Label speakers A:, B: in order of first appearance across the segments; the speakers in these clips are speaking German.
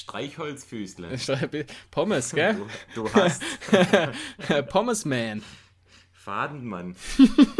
A: Streichholzfüßle.
B: Pommes, gell?
A: Du, du hast
B: Pommes Man.
A: Fadenmann.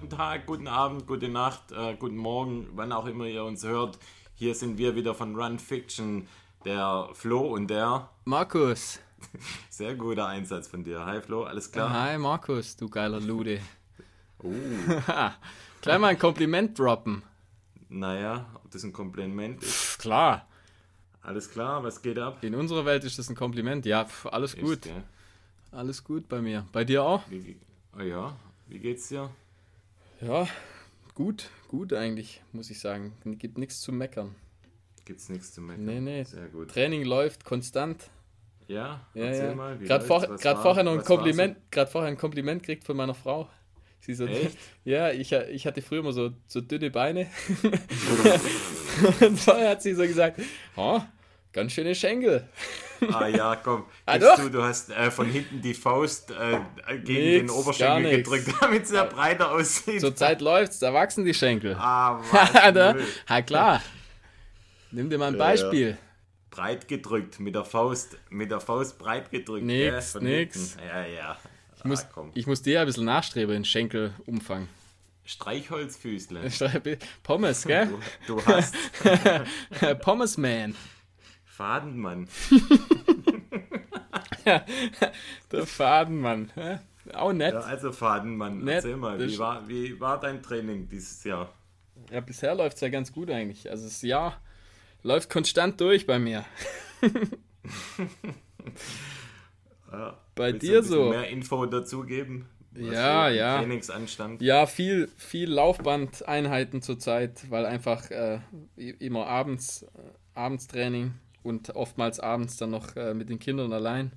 A: guten Tag, guten Abend, gute Nacht, äh, guten Morgen, wann auch immer ihr uns hört. Hier sind wir wieder von Run Fiction, der Flo und der
B: Markus.
A: Sehr guter Einsatz von dir. Hi Flo, alles klar?
B: Hi Markus, du geiler Lude.
A: Oh,
B: Gleich mal ein Kompliment droppen.
A: naja, ob das ein Kompliment ist.
B: Pff, klar,
A: Alles klar, was geht ab?
B: in unserer Welt ist das ein Kompliment. Ja, pff, alles
A: Ist,
B: gut.
A: gell?
B: Alles gut bei mir. Bei dir auch?
A: Wie, oh ja, wie geht's dir?
B: Ja, gut, gut eigentlich, muss ich sagen. Gibt nichts zu meckern.
A: Gibt's nichts zu meckern?
B: Nee, nee.
A: Sehr gut.
B: Training läuft konstant.
A: Ja,
B: Ja,
A: erzähl
B: ja.
A: mal.
B: Gerade vor, vorher noch ein Kompliment, gerade vorher ein Kompliment kriegt von meiner Frau. Sie so,
A: Echt?
B: ja, ich, ich hatte früher immer so, so dünne Beine. Und vorher hat sie so gesagt, oh, ganz schöne Schenkel.
A: Ah ja, komm.
B: Ah,
A: Gibst du, du hast äh, von hinten die Faust äh, gegen
B: Nix,
A: den Oberschenkel gedrückt, damit es ja breiter aussieht.
B: Zur Zeit läuft's, da wachsen die Schenkel.
A: Ah, was?
B: ha, klar. Nimm dir mal ein
A: Ja, ja.
B: Beispiel.
A: breit gedrückt, mit der Faust, mit der Faust breit gedrückt.
B: Nix,
A: von
B: nix.
A: hinten. Ja, ja.
B: Ich muss,
A: ah,
B: ich muss dir ein bisschen nachstreben in Schenkelumfang.
A: Streichholzfüßle.
B: Pommes, gell?
A: Du, du hast
B: Pommes Man.
A: Fadenmann.
B: Der Fadenmann. Auch nett.
A: Ja, also Fadenmann,
B: Nett,
A: erzähl mal, wie war, wie war dein Training dieses Jahr?
B: Ja, bisher läuft es ja ganz gut eigentlich. Also das Jahr läuft konstant durch bei mir.
A: Ja,
B: Bei dir so?
A: mehr Info dazugeben? Was
B: Ja, ja.
A: Trainingsanstand.
B: Ja, viel, viel Laufbandeinheiten zurzeit, weil einfach äh, immer abends, äh, Abendstraining und oftmals abends dann noch äh, mit den Kindern allein.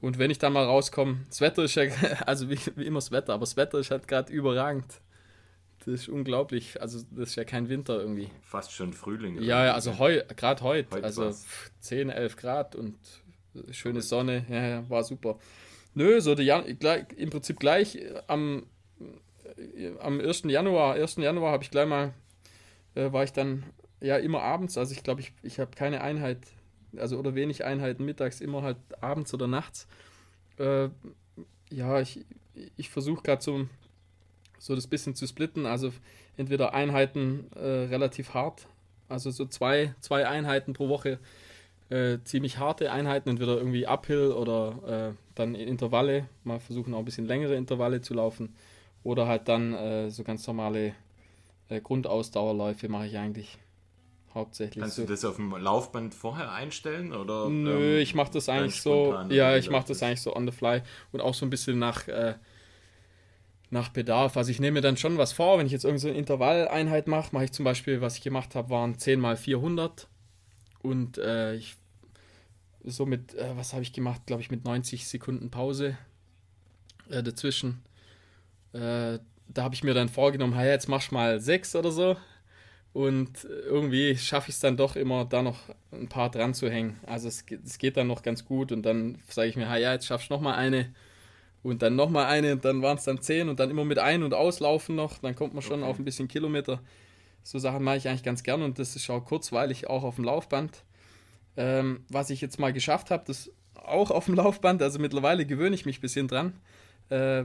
B: Und wenn ich dann mal rauskomme, das Wetter ist ja, also wie, wie immer das Wetter, aber das Wetter ist halt gerade überragend. Das ist unglaublich. Also das ist ja kein Winter irgendwie.
A: Fast schon Frühling.
B: Ja, ja, also heu, gerade heute,
A: Heut
B: also
A: war's.
B: 10, 11 Grad und schöne Sonne, ja, ja, war super. Nö, so der Jan gleich, im Prinzip gleich äh, am, äh, am 1. Januar, 1. Januar habe ich gleich mal, äh, war ich dann ja immer abends, also ich glaube, ich, ich habe keine Einheit, also oder wenig Einheiten mittags, immer halt abends oder nachts. Äh, ja, ich, ich versuche gerade so, so das bisschen zu splitten, also entweder Einheiten äh, relativ hart, also so zwei, zwei Einheiten pro Woche, äh, ziemlich harte Einheiten, entweder irgendwie Uphill oder äh, dann in Intervalle, mal versuchen auch ein bisschen längere Intervalle zu laufen. Oder halt dann äh, so ganz normale äh, Grundausdauerläufe mache ich eigentlich hauptsächlich.
A: Kannst
B: so.
A: du das auf dem Laufband vorher einstellen? Oder,
B: Nö,
A: ähm,
B: ich mache das eigentlich so, ja, ich mache das eigentlich so on the fly und auch so ein bisschen nach, äh, nach Bedarf. Also ich nehme mir dann schon was vor, wenn ich jetzt irgendeine so eine Intervalleinheit mache, mache ich zum Beispiel, was ich gemacht habe, waren 10 mal 400 und äh, ich so mit, äh, was habe ich gemacht, glaube ich mit 90 Sekunden Pause äh, dazwischen. Äh, da habe ich mir dann vorgenommen, hey, jetzt machst mal 6 oder so. Und irgendwie schaffe ich es dann doch immer, da noch ein paar dran zu hängen. Also es, geht- es geht dann noch ganz gut und dann sage ich mir, ha, ja, jetzt schaffst du noch mal eine und dann noch mal eine und dann waren es dann zehn und dann immer mit ein- und auslaufen noch. Dann kommt man schon
A: Okay.
B: auf ein bisschen Kilometer. So Sachen mache ich eigentlich ganz gern und das ist auch kurzweilig auch auf dem Laufband. Ähm, was ich jetzt mal geschafft habe, das auch auf dem Laufband, also mittlerweile gewöhne ich mich ein bisschen dran, äh,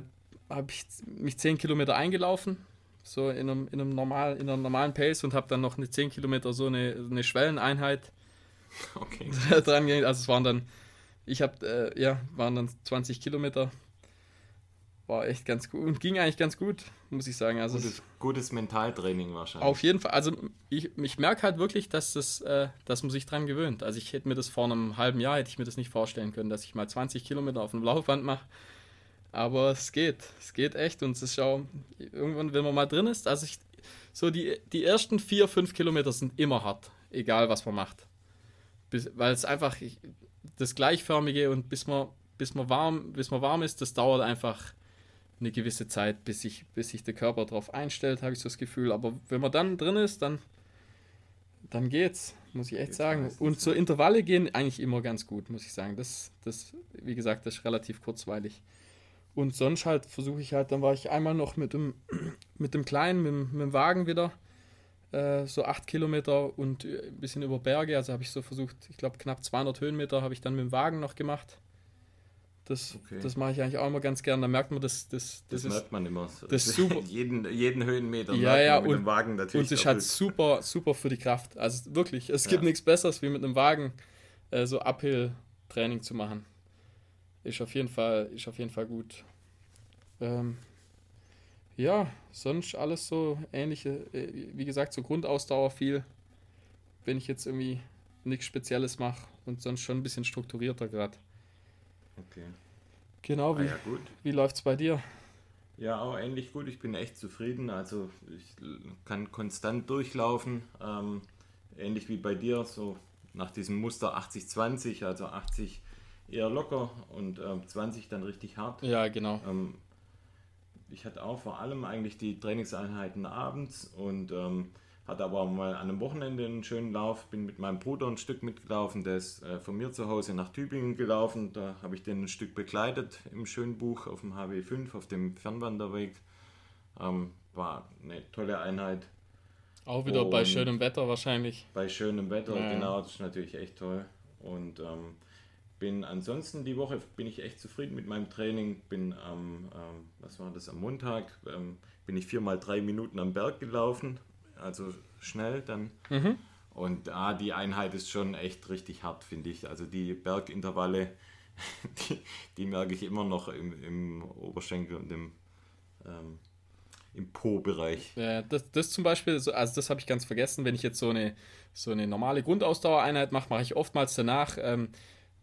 B: habe ich mich 10 Kilometer eingelaufen, so in einem, in einem normal, in einer normalen Pace und habe dann noch eine 10 Kilometer so eine, eine Schwelleneinheit
A: Okay.
B: dran gehängt. Also es waren dann, ich habe, äh, ja, waren dann 20 Kilometer. War echt ganz gut und ging eigentlich ganz gut, muss ich sagen. Also es-
A: Gutes, gutes Mentaltraining wahrscheinlich.
B: auf jeden Fall. Also ich, ich merke halt wirklich, dass, das, äh, dass man sich dran gewöhnt. Also ich hätte mir das vor einem halben Jahr, hätte ich mir das nicht vorstellen können, dass ich mal 20 Kilometer auf einem Laufband mache. Aber es geht. Es geht echt und es ist auch, irgendwann, wenn man mal drin ist, also ich, so die, die ersten vier, fünf Kilometer sind immer hart, egal was man macht. Weil es einfach das Gleichförmige und bis man, bis man warm, bis man warm ist, das dauert einfach eine gewisse Zeit, bis sich, bis sich der Körper darauf einstellt, habe ich so das Gefühl. Aber wenn man dann drin ist, dann, dann geht's, muss ich echt geht's sagen. Und so Intervalle gehen eigentlich immer ganz gut, muss ich sagen. Das, das, wie gesagt, das ist relativ kurzweilig. Und sonst halt versuche ich halt, dann war ich einmal noch mit dem, mit dem Kleinen, mit, mit dem Wagen wieder, äh, so acht Kilometer und ein bisschen über Berge. Also habe ich so versucht, ich glaube knapp 200 Höhenmeter habe ich dann mit dem Wagen noch gemacht. Das, okay. das mache ich eigentlich auch immer ganz gern. Da merkt man, das, das,
A: das, das ist, merkt man immer.
B: Das ist super.
A: jeden, jeden Höhenmeter
B: ja, ja, mit und, dem Wagen natürlich. Und es ist halt super, super für die Kraft. Also wirklich, es gibt ja. nichts Besseres, wie mit einem Wagen äh, so Uphill-Training zu machen. Ist auf jeden Fall, ist auf jeden Fall gut. Ähm, ja, sonst alles so ähnliche, äh, wie gesagt, so Grundausdauer viel, wenn ich jetzt irgendwie nichts Spezielles mache und sonst schon ein bisschen strukturierter gerade.
A: Okay.
B: Genau, wie, ah, ja, wie läuft es bei dir?
A: Ja, auch ähnlich gut. Ich bin echt zufrieden. Also ich kann konstant durchlaufen. Ähm, ähnlich wie bei dir, so nach diesem Muster 80-20, also 80 eher locker und äh, 20 dann richtig hart.
B: Ja, genau.
A: Ähm, ich hatte auch vor allem eigentlich die Trainingseinheiten abends und ähm, hatte aber mal an einem Wochenende einen schönen Lauf, bin mit meinem Bruder ein Stück mitgelaufen, der ist äh, von mir zu Hause nach Tübingen gelaufen, da habe ich den ein Stück begleitet im schönen Buch auf dem HW5, auf dem Fernwanderweg. Ähm, war eine tolle Einheit.
B: Auch wieder und bei schönem Wetter wahrscheinlich.
A: Bei schönem Wetter, ja. genau, das ist natürlich echt toll. Und ähm, bin ansonsten die Woche bin ich echt zufrieden mit meinem Training. Bin am, ähm, was war das, am Montag, ähm, bin ich viermal drei Minuten am Berg gelaufen, also schnell dann. Mhm. Und ah, die Einheit ist schon echt richtig hart, finde ich. Also die Bergintervalle, die, die, merke ich immer noch im, im Oberschenkel und im, ähm, im Po-Bereich.
B: Ja, das, das zum Beispiel, also das habe ich ganz vergessen, wenn ich jetzt so eine, so eine normale Grundausdauereinheit mache, mache ich oftmals danach, ähm,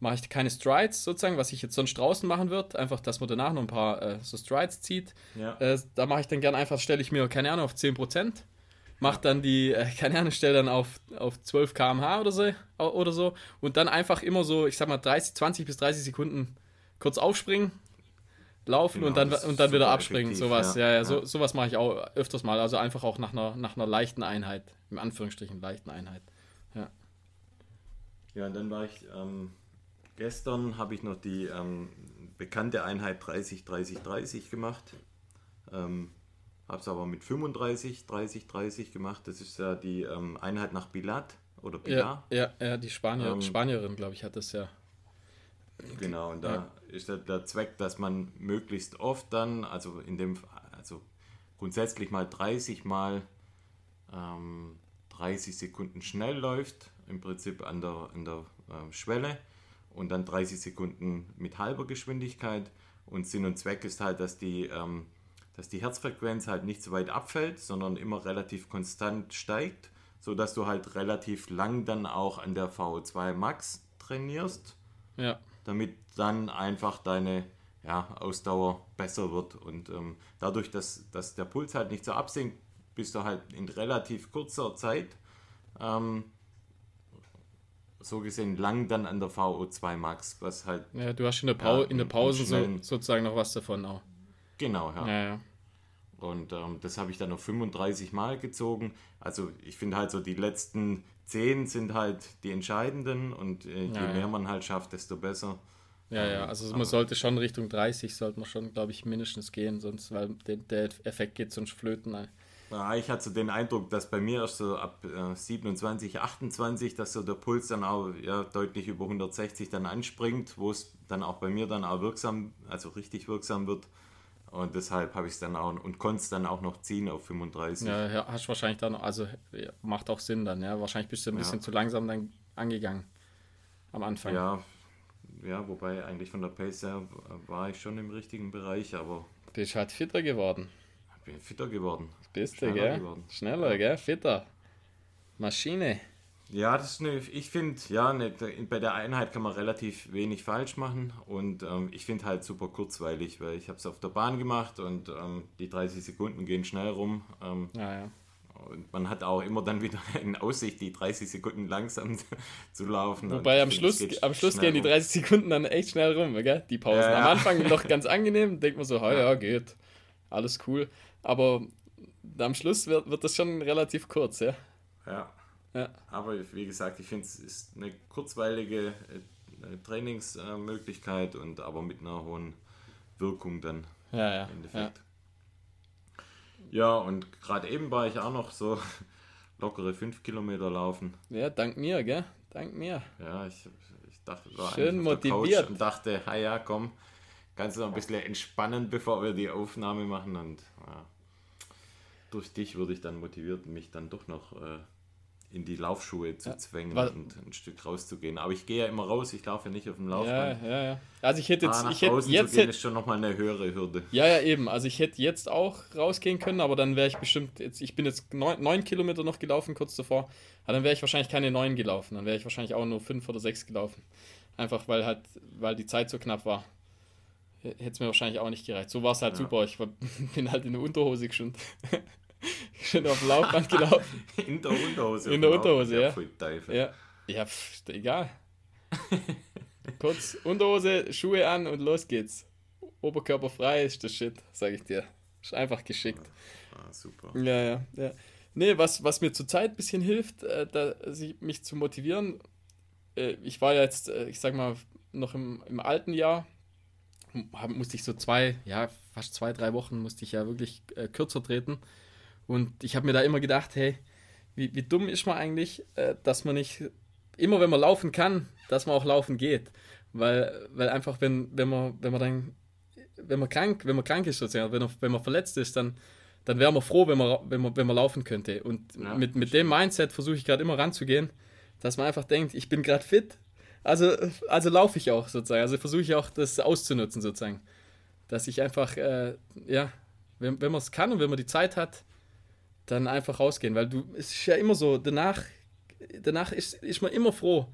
B: mache ich keine Strides sozusagen, was ich jetzt sonst draußen machen würde, einfach, dass man danach noch ein paar äh, so Strides zieht. Ja. Äh, da mache ich dann gerne einfach, stelle ich mir, keine Ahnung, auf 10%, mache dann die, äh, keine Ahnung, stelle dann auf, auf 12 km/h oder so, oder so und dann einfach immer so, ich sag mal 30, 20 bis 30 Sekunden kurz aufspringen, laufen genau, und dann, und dann wieder abspringen, sowas. Ja, ja, ja, so, sowas mache ich auch öfters mal, also einfach auch nach einer, nach einer leichten Einheit, im Anführungsstrichen leichten Einheit. Ja.
A: Ja, und dann war ich ähm, gestern, habe ich noch die ähm, bekannte Einheit 30, 30, 30 gemacht. Ähm, habe es aber mit 35, 30, 30 gemacht. Das ist ja die ähm, Einheit nach Bilat oder
B: Pilar. Ja, ja, ja die Spanier, ähm, Spanierin, glaube ich, hat das ja.
A: Genau, und da ja. ist der, der, Zweck, dass man möglichst oft dann, also in dem, also grundsätzlich mal 30 mal ähm, 30 Sekunden schnell läuft, im Prinzip an der, an der äh, Schwelle und dann 30 Sekunden mit halber Geschwindigkeit. Und Sinn und Zweck ist halt, dass die ähm, dass die Herzfrequenz halt nicht so weit abfällt, sondern immer relativ konstant steigt, sodass du halt relativ lang dann auch an der VO2 Max trainierst.
B: Ja.
A: Damit dann einfach deine ja, Ausdauer besser wird. Und ähm, dadurch, dass, dass der Puls halt nicht so absinkt, bist du halt in relativ kurzer Zeit ähm, so gesehen lang dann an der VO2 Max, was halt.
B: Ja, du hast in der, Pau ja, in der Pause so, sozusagen noch was davon auch.
A: Genau, ja.
B: ja, ja.
A: Und ähm, das habe ich dann noch 35 Mal gezogen. Also ich finde halt so, die letzten 10 sind halt die entscheidenden und äh, je ja, mehr man halt schafft, desto besser.
B: Ja, ja, ähm, also man sollte schon Richtung 30, sollte man schon, glaube ich, mindestens gehen, sonst, weil der, der Effekt geht sonst flöten.
A: Ja, ich hatte so den Eindruck, dass bei mir erst so ab äh, 27, 28, dass so der Puls dann auch ja, deutlich über 160 dann anspringt, wo es dann auch bei mir dann auch wirksam, also richtig wirksam wird. Und deshalb habe ich es dann auch und konnte es dann auch noch ziehen auf 35.
B: Ja, hast wahrscheinlich dann, also macht auch Sinn dann, ja. Wahrscheinlich bist du ein ja. bisschen zu langsam dann angegangen am Anfang.
A: Ja, ja, wobei eigentlich von der Pace her war ich schon im richtigen Bereich, aber.
B: Bist halt fitter geworden.
A: Bin fitter geworden.
B: Bist du, gell? Geworden. Schneller, gell? Fitter. Maschine.
A: Ja, das ist eine, ich finde, ja, eine, bei der Einheit kann man relativ wenig falsch machen und ähm, ich finde halt super kurzweilig, weil ich habe es auf der Bahn gemacht und ähm, die 30 Sekunden gehen schnell rum. Ähm,
B: ja, ja.
A: Und man hat auch immer dann wieder in Aussicht, die 30 Sekunden langsam zu laufen.
B: Wobei am Schluss, am Schluss gehen die 30 Sekunden dann echt schnell rum, gell? Die Pausen. Ja, ja. Am Anfang noch ganz angenehm, denkt man so, oh, ja, geht. Alles cool. Aber am Schluss wird, wird das schon relativ kurz, ja.
A: Ja. ja. Aber wie gesagt, ich finde es ist eine kurzweilige äh, Trainingsmöglichkeit und aber mit einer hohen Wirkung dann
B: ja, ja, im Endeffekt.
A: Ja, ja und gerade eben war ich auch noch so lockere 5 Kilometer laufen.
B: Ja, dank mir, gell? Dank mir.
A: Ja, ich, ich dachte, war
B: Schön motiviert.
A: und dachte, ja, komm, kannst du noch ein bisschen entspannen, bevor wir die Aufnahme machen und ja, durch dich würde ich dann motiviert, mich dann doch noch äh, in die Laufschuhe zu ja, zwängen und ein Stück rauszugehen. Aber ich gehe ja immer raus, ich laufe ja nicht auf dem Laufband.
B: Ja, ja, ja. Also ich hätte jetzt,
A: ah,
B: ich hätte
A: jetzt hätte, ist schon nochmal eine höhere Hürde.
B: Ja, ja, eben. Also ich hätte jetzt auch rausgehen können, aber dann wäre ich bestimmt jetzt, ich bin jetzt neun, neun Kilometer noch gelaufen kurz davor, aber dann wäre ich wahrscheinlich keine neun gelaufen, dann wäre ich wahrscheinlich auch nur fünf oder sechs gelaufen. Einfach weil halt, weil die Zeit so knapp war. Hätte es mir wahrscheinlich auch nicht gereicht. So war es halt ja. super. Ich war, bin halt in der Unterhose schon. Schön auf dem Laufband gelaufen.
A: In der Unterhose.
B: In der Unterhose, ja. Ja, ja pff, egal. Kurz Unterhose, Schuhe an und los geht's. Oberkörper frei ist das Shit, sag ich dir. Ist einfach geschickt.
A: Ah, ah, super.
B: Ja, ja, ja. Nee, was, was mir zurzeit ein bisschen hilft, äh, da, mich zu motivieren, äh, ich war ja jetzt, äh, ich sag mal, noch im, im alten Jahr, hab, musste ich so zwei, ja, fast zwei, drei Wochen musste ich ja wirklich äh, kürzer treten. Und ich habe mir da immer gedacht, hey, wie, wie dumm ist man eigentlich, äh, dass man nicht, immer wenn man laufen kann, dass man auch laufen geht. Weil, weil einfach, wenn, wenn man, wenn man dann, wenn man krank, wenn man krank ist sozusagen, wenn, man, wenn man verletzt ist, dann, dann wäre man froh, wenn man, wenn man, wenn man laufen könnte. Und ja, mit, mit dem Mindset versuche ich gerade immer ranzugehen, dass man einfach denkt, ich bin gerade fit, also, also laufe ich auch sozusagen. Also versuche ich auch das auszunutzen sozusagen. Dass ich einfach, äh, ja, wenn, wenn man es kann und wenn man die Zeit hat, dann einfach rausgehen, weil du, es ist ja immer so, danach, danach ist, ist man immer froh,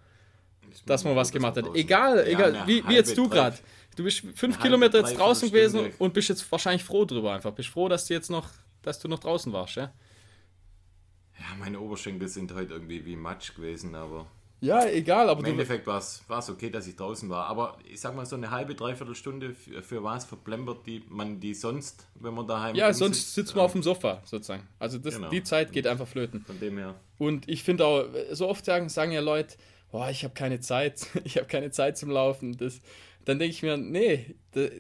B: dass man was gemacht hat. Egal, ja, egal, wie, wie jetzt du gerade. Du bist fünf Kilometer jetzt draußen gewesen und bist jetzt wahrscheinlich froh drüber einfach. Bist froh, dass du jetzt noch, dass du noch draußen warst, ja?
A: Ja, meine Oberschenkel sind heute irgendwie wie Matsch gewesen, aber.
B: Ja, egal, aber
A: Im Endeffekt war es okay, dass ich draußen war. Aber ich sag mal, so eine halbe, dreiviertel Stunde für, für was verplempert die, man die sonst, wenn man daheim
B: Ja, sonst sitzt man auf dem Sofa sozusagen. Also das, genau. die Zeit geht einfach flöten.
A: Von dem her.
B: Und ich finde auch, so oft sagen, sagen ja Leute, boah, ich habe keine Zeit, ich habe keine Zeit zum Laufen. Das, dann denke ich mir, nee, der,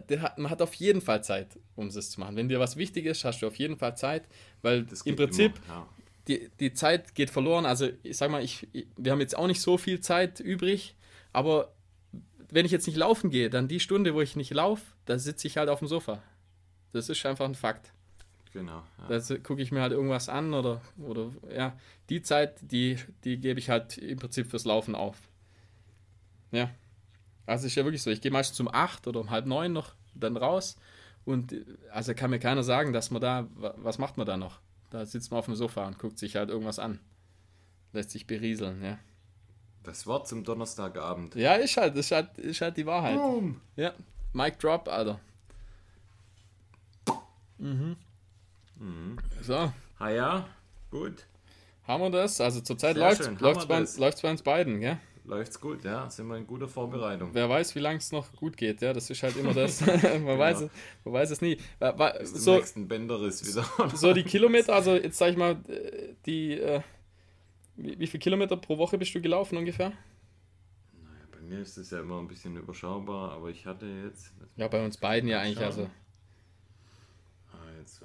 B: der hat, man hat auf jeden Fall Zeit, um es zu machen. Wenn dir was wichtig ist, hast du auf jeden Fall Zeit, weil im Prinzip immer, ja die, die Zeit geht verloren. Also ich sag mal, ich, wir haben jetzt auch nicht so viel Zeit übrig, aber wenn ich jetzt nicht laufen gehe, dann die Stunde, wo ich nicht laufe, da sitze ich halt auf dem Sofa. Das ist einfach ein Fakt.
A: Genau.
B: Ja. Da gucke ich mir halt irgendwas an oder, oder ja, die Zeit, die, die gebe ich halt im Prinzip fürs Laufen auf. Ja. Also ist ja wirklich so. Ich gehe meistens um acht oder um halb neun noch dann raus und also kann mir keiner sagen, dass man da, was macht man da noch? Da sitzt man auf dem Sofa und guckt sich halt irgendwas an. Lässt sich berieseln, ja.
A: Das Wort zum Donnerstagabend.
B: Ja, ist halt, ist halt, ist halt die Wahrheit. Boom. Ja, Mic Drop, Alter. Mhm. Mhm. So.
A: Ah ja, gut.
B: Haben wir das? Also zurzeit läuft es bei, bei uns beiden, gell?
A: Läuft's gut, ja. Sind wir in guter Vorbereitung.
B: Wer weiß, wie lange es noch gut geht, ja. Das ist halt immer das. man, genau. weiß es, man weiß es nie. Bis so,
A: nächsten Bänderriss wieder.
B: so die Kilometer, also jetzt sag ich mal, äh, die. Äh, wie, wie viele Kilometer pro Woche bist du gelaufen ungefähr?
A: Naja, bei mir ist es ja immer ein bisschen überschaubar, aber ich hatte jetzt.
B: Ja, bei uns beiden ja eigentlich, also.
A: Ah, jetzt.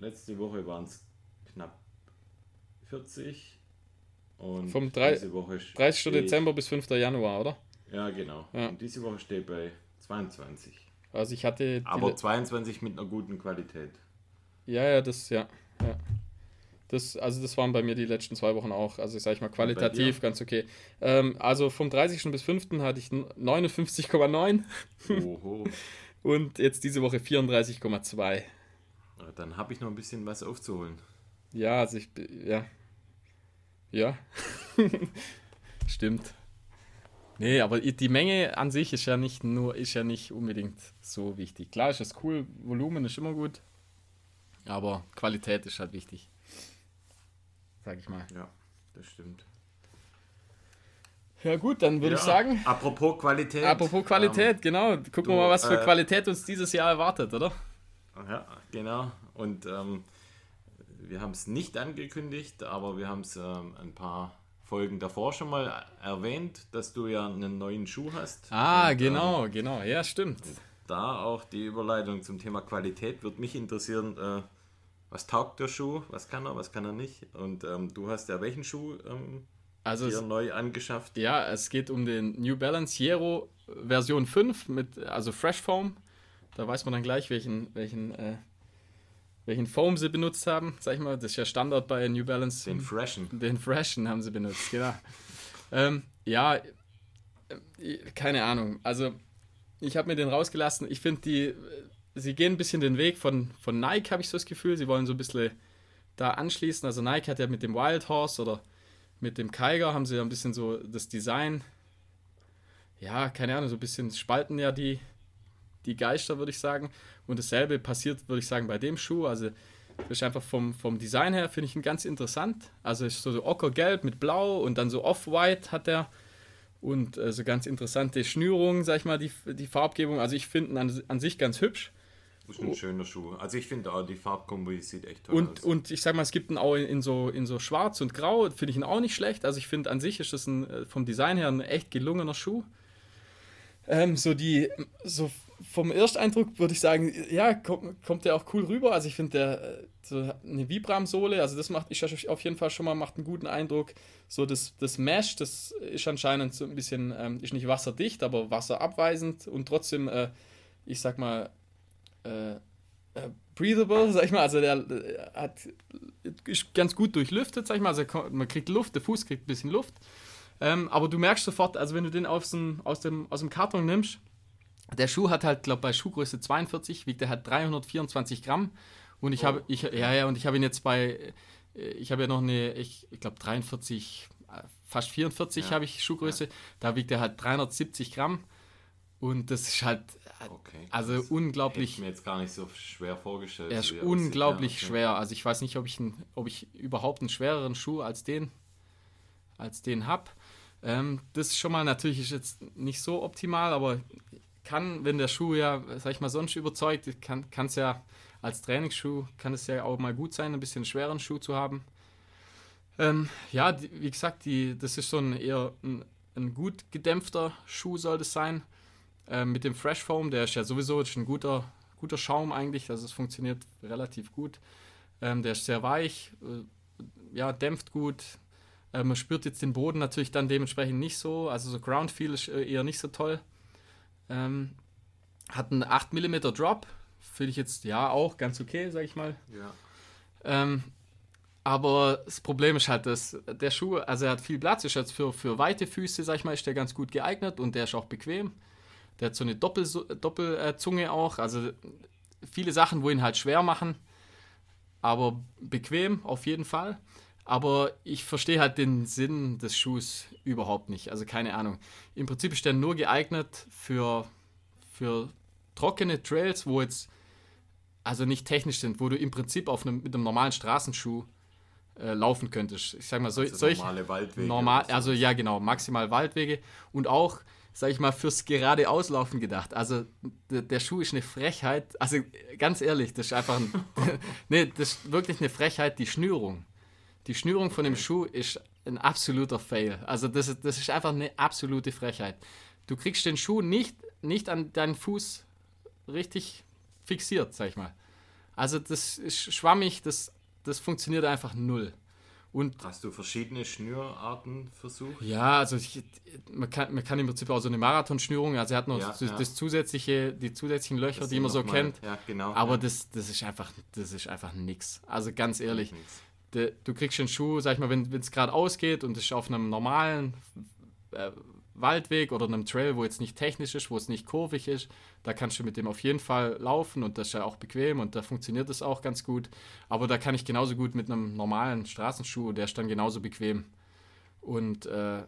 A: letzte Woche waren es knapp 40 und
B: Vom 3, 30. Dezember bis 5. Januar, oder?
A: Ja, genau. Ja. Und diese Woche steht bei 22.
B: Also ich hatte.
A: Aber 22 mit einer guten Qualität.
B: Ja, ja, das, ja. ja. Das, also das waren bei mir die letzten zwei Wochen auch. Also ich sage mal qualitativ ganz okay. Ähm, also vom 30. bis 5. hatte ich 59,9. Oho. Und jetzt diese Woche 34,2.
A: Dann habe ich noch ein bisschen was aufzuholen.
B: Ja, also ich, ja, ja. Stimmt. Nee, aber die Menge an sich ist ja nicht nur, ist ja nicht unbedingt so wichtig. Klar ist es cool, Volumen ist immer gut, aber Qualität ist halt wichtig. Sag ich mal.
A: Ja, das stimmt.
B: Ja gut, dann würde
A: Ja,
B: ich sagen,
A: Apropos Qualität.
B: apropos Qualität,
A: Ähm,
B: genau. Gucken
A: du,
B: wir mal, was für
A: äh,
B: Qualität uns dieses Jahr erwartet, oder?
A: Ja, genau. Und ähm, wir haben es nicht angekündigt, aber wir haben es ähm, ein paar Folgen davor schon mal erwähnt, dass du ja einen neuen Schuh hast.
B: Ah,
A: Und, ähm,
B: genau, genau. Ja, stimmt.
A: da auch die Überleitung zum Thema Qualität würde mich interessieren. Äh, was taugt der Schuh? Was kann er? Was kann er nicht? Und ähm, du hast ja welchen Schuh ähm,
B: Also es,
A: neu angeschafft?
B: ja, es geht um den New Balance Hero Version 5 mit also Fresh Foam. Da weiß man dann gleich, welchen, welchen, äh, welchen Foam sie benutzt haben. Sag ich mal, das ist ja Standard bei New Balance.
A: Den Freshen.
B: Den Freshen haben sie benutzt, genau. ähm, ja, äh, keine Ahnung. Also, ich habe mir den rausgelassen. Ich finde, die, äh, sie gehen ein bisschen den Weg von, von Nike, habe ich so das Gefühl. Sie wollen so ein bisschen da anschließen. Also, Nike hat ja mit dem Wild Horse oder mit dem Kiger haben sie ja ein bisschen so das Design. Ja, keine Ahnung, so ein bisschen spalten ja die, die Geister, würde ich sagen. Und dasselbe passiert, würde ich sagen, bei dem Schuh. Also, das ist einfach vom, vom Design her, finde ich ihn ganz interessant. Also ist so, so ockergelb mit blau und dann so off-white hat er. Und äh, so ganz interessante Schnürungen, sag ich mal, die, die Farbgebung. Also ich finde ihn an, an sich ganz hübsch.
A: Das ist ein schöner Schuh. Also ich finde auch die Farbkombi sieht echt toll
B: Und,
A: aus.
B: und ich sag mal, es gibt ihn auch in, in, so, in so schwarz und grau, finde ich ihn auch nicht schlecht. Also ich finde an sich ist das ein, äh, vom Design her ein echt gelungener Schuh. Ähm, so die, so vom Ersteindruck würde ich sagen, ja, kommt, kommt der auch cool rüber. Also ich finde der, äh, so eine Vibram-Sohle, also das macht, ich auf jeden Fall schon mal, macht einen guten Eindruck. So das, das Mesh, das ist anscheinend so ein bisschen, ähm, ist nicht wasserdicht, aber wasserabweisend und trotzdem, äh, ich sag mal, äh, äh, breathable, sag ich mal, also der äh, hat, ist ganz gut durchlüftet, sag ich mal, also man kriegt Luft, der Fuß kriegt ein bisschen Luft, ähm, aber du merkst sofort, also wenn du den aus dem, aus dem Karton nimmst, der Schuh hat halt, glaube bei Schuhgröße 42 wiegt er halt 324 Gramm und ich
A: Oh,
B: habe, ich, ja, ja, und ich habe ihn jetzt bei, äh, ich habe ja noch eine, ich, ich glaube 43, äh, fast 44
A: Ja,
B: habe ich Schuhgröße, da wiegt er halt 370 Gramm und das ist halt,
A: Okay.
B: also
A: das Hätte ich mir jetzt gar nicht so schwer vorgestellt.
B: er ist
A: wie aussieht.
B: unglaublich
A: Ja,
B: schwer. Also ich weiß nicht, ob ich, einen, ob ich überhaupt einen schwereren Schuh als den, als den habe. Ähm, das ist schon mal natürlich ist jetzt nicht so optimal, aber kann, wenn der Schuh ja, sag ich mal, sonst überzeugt, kann es ja als Trainingsschuh, kann es ja auch mal gut sein, ein bisschen schweren Schuh zu haben. Ähm, ja, die, wie gesagt, die, das ist so ein eher ein, ein gut gedämpfter Schuh soll das sein. Ähm, mit dem Fresh Foam, der ist ja sowieso ist ein guter, guter Schaum eigentlich, also es funktioniert relativ gut. Ähm, der ist sehr weich, äh, ja, dämpft gut. Äh, man spürt jetzt den Boden natürlich dann dementsprechend nicht so, also so Ground Feel ist äh, eher nicht so toll. Ähm, hat einen 8 mm Drop, finde ich jetzt ja auch ganz okay, sag ich mal.
A: Ja.
B: Ähm, aber das Problem ist halt, dass der Schuh, also er hat viel Platz, ist jetzt für, für weite Füße, sag ich mal, ist der ganz gut geeignet und der ist auch bequem. Der hat so eine Doppelzunge Doppel, äh, Zunge auch, also viele Sachen, wo ihn halt schwer machen, aber bequem auf jeden Fall. Aber ich verstehe halt den Sinn des Schuhs überhaupt nicht. Also keine Ahnung. Im Prinzip ist der nur geeignet für, für trockene Trails, wo jetzt also nicht technisch sind, wo du im Prinzip auf einem, mit einem normalen Straßenschuh äh, laufen könntest. Ich sag mal, so,
A: Also
B: solch,
A: normale Waldwege.
B: normal, also ja genau, maximal Waldwege und auch, sag ich mal, fürs gerade Auslaufen gedacht. Also der, der Schuh ist eine Frechheit. Also ganz ehrlich, das ist einfach ein, nee, das ist wirklich eine Frechheit, die Schnürung. Die Schnürung von dem Schuh ist ein absoluter Fail. Also das ist, das ist einfach eine absolute Frechheit. Du kriegst den Schuh nicht, nicht an deinen Fuß richtig fixiert, sag ich mal. Also das ist schwammig, das, das funktioniert einfach null. Und
A: Hast du verschiedene Schnürarten versucht?
B: ja, also ich, man, kann, man kann im Prinzip auch so eine Marathonschnürung, also er hat noch
A: Ja,
B: das,
A: ja.
B: das zusätzliche, die zusätzlichen Löcher,
A: Das
B: die man so
A: mal-
B: kennt.
A: Ja, genau.
B: Aber das, das ist einfach, das ist einfach nix. Also ganz ehrlich,
A: Nichts.
B: De, du kriegst den Schuh, sag ich mal, wenn es gerade ausgeht und ist auf einem normalen äh, Waldweg oder einem Trail, wo jetzt nicht technisch ist, wo es nicht kurvig ist, da kannst du mit dem auf jeden Fall laufen und das ist ja auch bequem und da funktioniert das auch ganz gut. Aber da kann ich genauso gut mit einem normalen Straßenschuh, der ist dann genauso bequem. Und äh,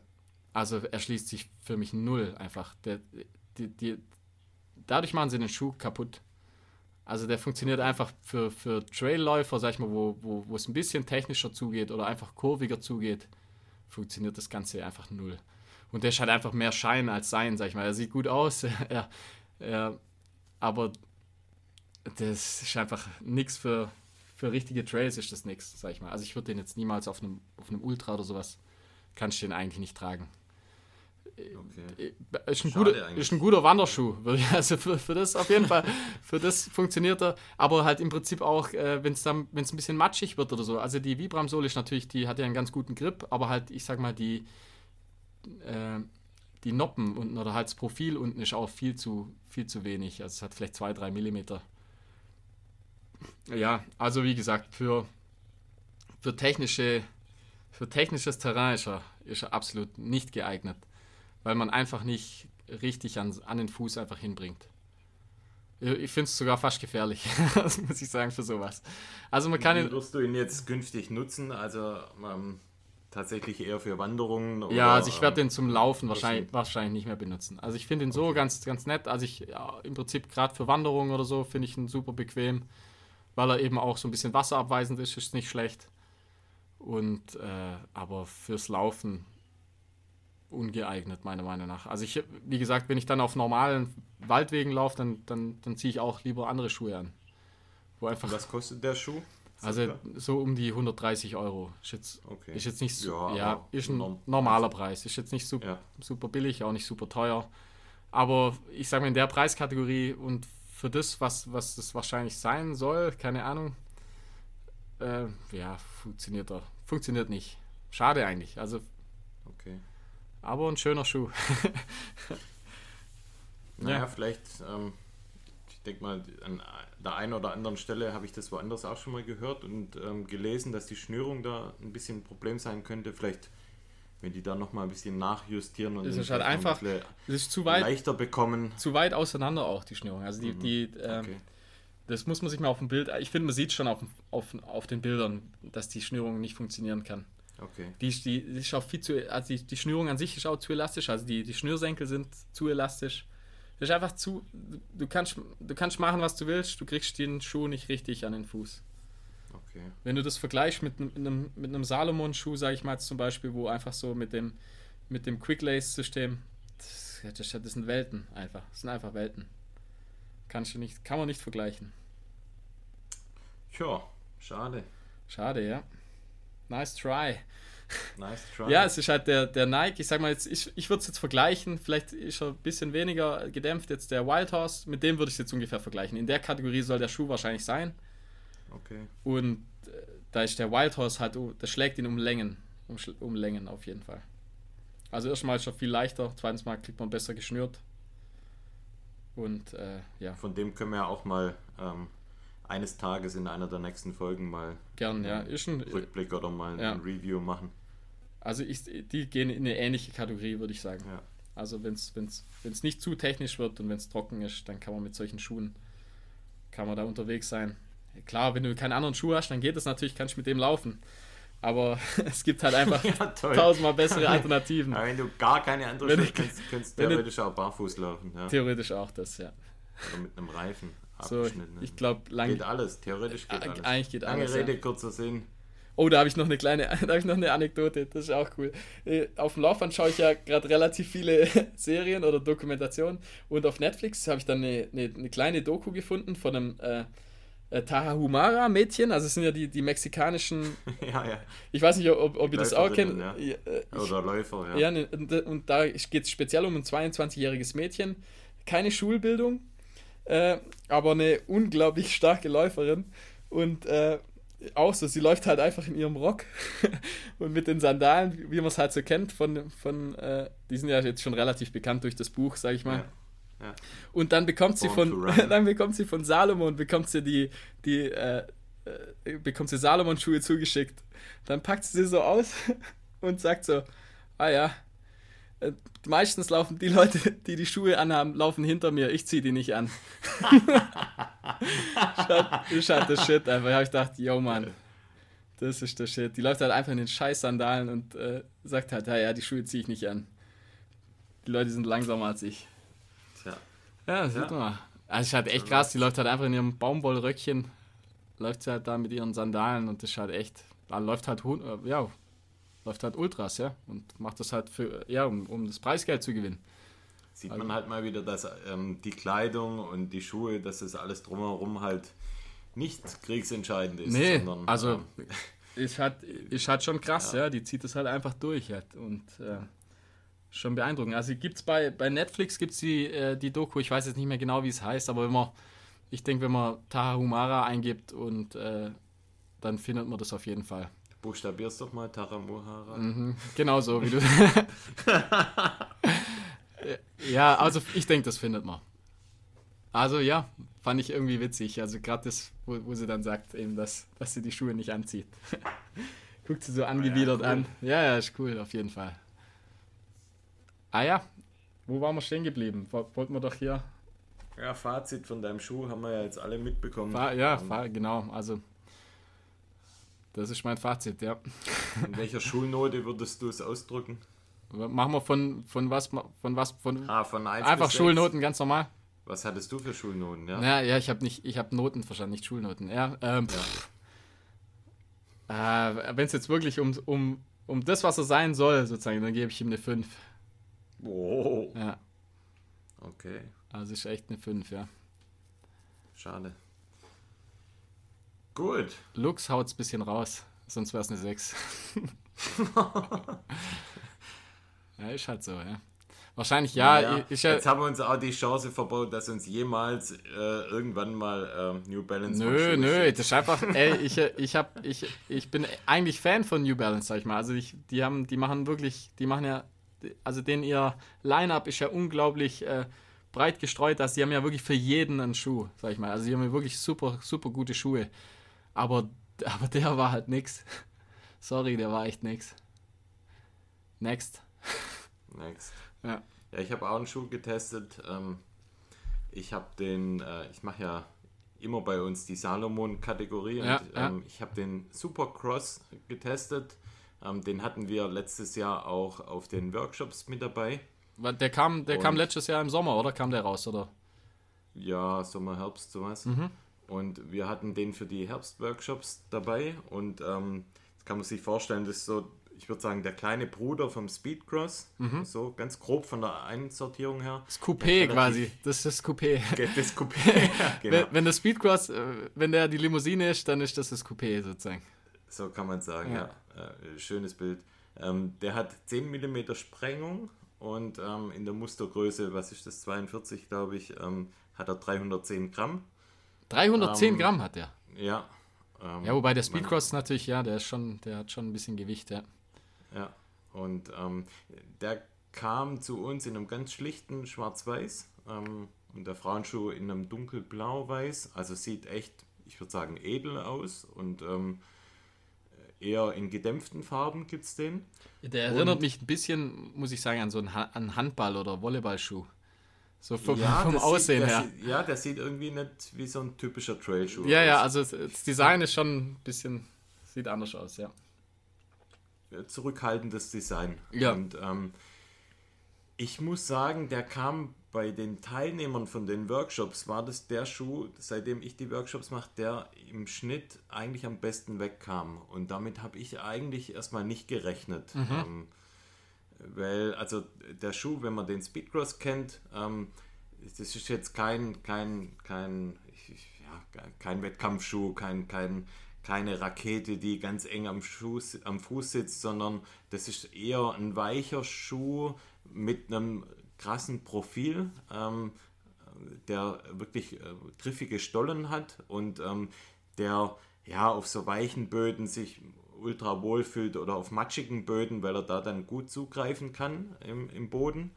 B: also erschließt sich für mich null einfach. Der, die, die, dadurch machen sie den Schuh kaputt. Also der funktioniert einfach für, für Trailläufer, sag ich mal, wo, wo, wo es ein bisschen technischer zugeht oder einfach kurviger zugeht, funktioniert das Ganze einfach null. Und der ist halt einfach mehr Schein als Sein, sag ich mal. Er sieht gut aus, er, er, aber das ist einfach nichts für, für richtige Trails, ist das nichts, sag ich mal. Also ich würde den jetzt niemals auf einem, auf einem Ultra oder sowas, kannst du den eigentlich nicht tragen. Okay. Äh, ist, ein guter, ist ein guter Wanderschuh. Also für, für das auf jeden Fall, für das funktioniert er. Aber halt im Prinzip auch, äh, wenn es dann, wenn es ein bisschen matschig wird oder so. Also die Vibram-Sohle ist natürlich, die hat ja einen ganz guten Grip, aber halt, ich sag mal, die, äh, die Noppen unten oder halt das Profil unten ist auch viel zu, viel zu wenig. Also es hat vielleicht 2-3 Millimeter. Ja, also wie gesagt, für, für, technische, für technisches Terrain ist er, ist er absolut nicht geeignet weil man einfach nicht richtig an, an den Fuß einfach hinbringt. Ich finde es sogar fast gefährlich, muss ich sagen, für sowas. Also man kann
A: Wie wirst du ihn jetzt künftig nutzen? Also ähm, tatsächlich eher für Wanderungen?
B: Oder, ja, also ich werde den zum Laufen wahrscheinlich, wahrscheinlich nicht mehr benutzen. Also ich finde ihn so okay. ganz, ganz nett. Also ich ja, im Prinzip gerade für Wanderungen oder so finde ich ihn super bequem, weil er eben auch so ein bisschen wasserabweisend ist, ist nicht schlecht. Und äh, aber fürs Laufen ungeeignet, meiner Meinung nach. Also ich, wie gesagt, wenn ich dann auf normalen Waldwegen laufe, dann, dann, dann ziehe ich auch lieber andere Schuhe an.
A: Wo einfach, Was kostet der Schuh?
B: Also so um die 130 Euro. Ist jetzt, okay. ist jetzt nicht so, ja, ja ist ein normaler Preis. Ist jetzt nicht super, ja. super billig, auch nicht super teuer. Aber ich sage mal, in der Preiskategorie und für das, was, was das wahrscheinlich sein soll, keine Ahnung, äh, ja, funktioniert er. Funktioniert nicht. Schade eigentlich. Also
A: okay.
B: Aber ein schöner Schuh.
A: naja, ja. vielleicht, ähm, ich denke mal, an der einen oder anderen Stelle habe ich das woanders auch schon mal gehört und ähm, gelesen, dass die Schnürung da ein bisschen ein Problem sein könnte. Vielleicht, wenn die da nochmal ein bisschen nachjustieren und
B: es ist halt einfach
A: ein
B: es ist zu weit,
A: leichter bekommen.
B: Zu weit auseinander auch die Schnürung. Also die, mhm. die ähm, okay. das muss man sich mal auf dem Bild, ich finde, man sieht schon auf, auf, auf den Bildern, dass die Schnürung nicht funktionieren kann.
A: Okay.
B: Die, die, die ist auch viel zu, also die, die Schnürung an sich ist auch zu elastisch, also die, die Schnürsenkel sind zu elastisch. Das ist einfach zu, du kannst, du kannst machen, was du willst, du kriegst den Schuh nicht richtig an den Fuß.
A: Okay.
B: Wenn du das vergleichst mit, einem, mit einem Salomon-Schuh, sage ich mal zum Beispiel, wo einfach so mit dem, mit dem Quick-Lace-System, das, das, das sind Welten einfach, das sind einfach Welten. Kannst du nicht, kann man nicht vergleichen.
A: Tja, schade.
B: Schade, ja. Nice try.
A: Nice try.
B: Ja, es ist halt der, der Nike, ich sag mal jetzt, ich, ich würde es jetzt vergleichen, vielleicht ist er ein bisschen weniger gedämpft, jetzt der Wild Horse, mit dem würde ich es jetzt ungefähr vergleichen. In der Kategorie soll der Schuh wahrscheinlich sein.
A: Okay.
B: Und äh, da ist der Wild Horse halt, das schlägt ihn um Längen, um, um Längen auf jeden Fall. Also erstmal ist er viel leichter, zweitens mal kriegt man besser geschnürt. Und äh, ja.
A: Von dem können wir auch mal ähm, eines Tages in einer der nächsten Folgen mal
B: Gern, ja. Ist ein,
A: Rückblick oder mal ja. ein Review machen.
B: Also ich, die gehen in eine ähnliche Kategorie, würde ich sagen.
A: Ja.
B: Also wenn es nicht zu technisch wird und wenn es trocken ist, dann kann man mit solchen Schuhen, kann man da unterwegs sein. Klar, wenn du keinen anderen Schuh hast, dann geht es natürlich, kannst du mit dem laufen. Aber es gibt halt einfach ja, tausendmal bessere Alternativen.
A: Aber wenn du gar keine andere Schuhe kannst, kannst du theoretisch auch barfuß laufen. Ja.
B: Theoretisch auch das, ja.
A: Oder mit einem Reifen.
B: So, ich glaube,
A: lang geht alles, theoretisch geht alles.
B: Eigentlich geht
A: Lange
B: alles.
A: Rede, ja. kurzer Sinn.
B: Oh, da habe ich noch eine kleine, da habe ich noch eine Anekdote, das ist auch cool. Äh, auf dem Laufband schaue ich ja gerade relativ viele Serien oder Dokumentationen und auf Netflix habe ich dann eine, eine, eine, kleine Doku gefunden von einem äh, äh, Tahahumara-Mädchen, also es sind ja die, die mexikanischen.
A: ja, ja.
B: Ich weiß nicht, ob, ob ihr das auch kennt.
A: Ja. Äh, Oder Läufer,
B: ja. ja ne, und da geht es speziell um ein 22-jähriges Mädchen. Keine Schulbildung, äh, aber eine unglaublich starke Läuferin. Und äh, auch so, sie läuft halt einfach in ihrem Rock und mit den Sandalen, wie man es halt so kennt, von, von äh, die sind ja jetzt schon relativ bekannt durch das Buch, sag ich mal.
A: Ja. Ja.
B: Und dann bekommt sie von dann bekommt sie von Salomon bekommt sie die die äh, äh, bekommt sie Salomon Schuhe zugeschickt. Dann packt sie sie so aus und sagt so, ah ja, meistens laufen die Leute, die die Schuhe anhaben, laufen hinter mir. Ich ziehe die nicht an. ist halt das Shit einfach. Ich gedacht, yo Mann, das ist der Shit. Die läuft halt einfach in den scheiß Sandalen und äh, sagt halt, ja, ja, die Schuhe ziehe ich nicht an. Die Leute sind langsamer als ich.
A: Tja.
B: Ja, sieht man. Also ist halt echt krass. Die läuft halt einfach in ihrem Baumwollröckchen, läuft sie halt da mit ihren Sandalen und das ist halt echt, da läuft halt, ja, läuft halt Ultras, ja, und macht das halt für, ja, um, um das Preisgeld zu gewinnen.
A: Sieht also, man halt mal wieder, dass ähm, die Kleidung und die Schuhe, dass das alles drumherum halt nicht kriegsentscheidend ist.
B: Nee, sondern, also ähm, ist, halt, ist halt schon krass, ja. ja. die zieht das halt einfach durch halt, und äh, schon beeindruckend. Also gibt es bei, bei Netflix gibt's die, äh, die Doku, ich weiß jetzt nicht mehr genau, wie es heißt, aber wenn man, ich denke, wenn man Tahahumara eingibt und äh, dann findet man das auf jeden Fall.
A: Buchstabierst doch mal Taramuhara.
B: Mhm, genau so, wie du. ja, also ich denke, das findet man. Also ja, fand ich irgendwie witzig. Also gerade das, wo, wo, sie dann sagt, eben, dass, dass sie die Schuhe nicht anzieht. Guckt sie so angewidert ja, cool. an. Ja, ja, ist cool, auf jeden Fall. Ah ja, wo waren wir stehen geblieben? Wollten wir doch hier.
A: Ja, Fazit von deinem Schuh haben wir ja jetzt alle mitbekommen.
B: Fa ja, Fa genau. Also das ist mein Fazit, ja.
A: In welcher Schulnote würdest du es ausdrücken?
B: Machen wir von, von was, von was, von,
A: ah, von
B: einfach Schulnoten, ganz normal.
A: Was hattest du für Schulnoten, ja?
B: Ja, ja ich habe nicht, ich habe Noten verstanden, nicht Schulnoten. Ja, ähm, ja. Äh, wenn es jetzt wirklich um, um, um das, was er sein soll, sozusagen, dann gebe ich ihm eine 5.
A: Wow.
B: Ja.
A: Okay.
B: Also ist echt eine 5, ja.
A: Schade. Gut.
B: Lux haut es ein bisschen raus, sonst wäre es eine 6. ja, ist halt so, ja. Wahrscheinlich ja. ja,
A: ja. Jetzt haben wir uns auch die Chance verbaut, dass uns jemals äh, irgendwann mal äh, New Balance.
B: Nö, nö, steht. das ist einfach. ey, ich, ich, hab, ich, ich bin eigentlich Fan von New Balance, sag ich mal. Also ich, die haben, die machen wirklich, die machen ja, also den ihr Line-up ist ja unglaublich äh, breit gestreut, dass die haben ja wirklich für jeden einen Schuh, sag ich mal. Also die haben ja wirklich super, super gute Schuhe. Aber, aber der war halt nix. Sorry, der war echt nix. Next.
A: Next.
B: Ja.
A: Ja, ich habe auch einen Schuh getestet. Ähm, ich habe den, äh, ich mache ja immer bei uns die Salomon-Kategorie
B: ja,
A: und ähm, ich habe den Supercross getestet. Ähm, den hatten wir letztes Jahr auch auf den Workshops mit dabei.
B: Der kam, der kam letztes Jahr im Sommer, oder? Kam der raus, oder?
A: Ja, Sommer, Herbst, sowas. Mhm. Und wir hatten den für die Herbstworkshops dabei. Und ähm, das kann man sich vorstellen, das ist so, ich würde sagen, der kleine Bruder vom Speedcross. Mhm. So ganz grob von der Einsortierung her.
B: Das Coupé quasi. Das ist das Coupé.
A: Das Coupé,
B: genau. wenn, wenn das Speedcross, äh, wenn der die Limousine ist, dann ist das das Coupé sozusagen.
A: So kann man sagen, ja. ja. Äh, schönes Bild. Ähm, der hat 10 mm Sprengung und ähm, in der Mustergröße, was ist das, 42 glaube ich, ähm, hat er 310 Gramm.
B: 310 ähm, Gramm hat er.
A: Ja.
B: Ähm, ja, wobei der Speedcross natürlich, ja, der ist schon, der hat schon ein bisschen Gewicht, ja.
A: Ja. Und ähm, der kam zu uns in einem ganz schlichten Schwarz-Weiß ähm, und der Frauenschuh in einem dunkelblau-weiß. Also sieht echt, ich würde sagen, edel aus und ähm, eher in gedämpften Farben gibt es den.
B: Der erinnert und, mich ein bisschen, muss ich sagen, an so einen, ha einen Handball- oder Volleyballschuh. So vom, ja, vom Aussehen
A: sieht,
B: her.
A: Sieht, ja, der sieht irgendwie nicht wie so ein typischer Trailschuh
B: Ja, aus. ja, also das Design ist schon ein bisschen, sieht anders aus, ja.
A: Zurückhaltendes Design.
B: Ja.
A: Und ähm, ich muss sagen, der kam bei den Teilnehmern von den Workshops, war das der Schuh, seitdem ich die Workshops mache, der im Schnitt eigentlich am besten wegkam. Und damit habe ich eigentlich erstmal nicht gerechnet. Mhm. Ähm, weil, also der Schuh, wenn man den Speedcross kennt, ähm, das ist jetzt kein, kein, kein, ja, kein Wettkampfschuh, kein, kein, keine Rakete, die ganz eng am, Schuh, am Fuß sitzt, sondern das ist eher ein weicher Schuh mit einem krassen Profil, ähm, der wirklich äh, griffige Stollen hat und ähm, der ja auf so weichen Böden sich ultra wohl fühlt oder auf matschigen Böden, weil er da dann gut zugreifen kann im, im Boden.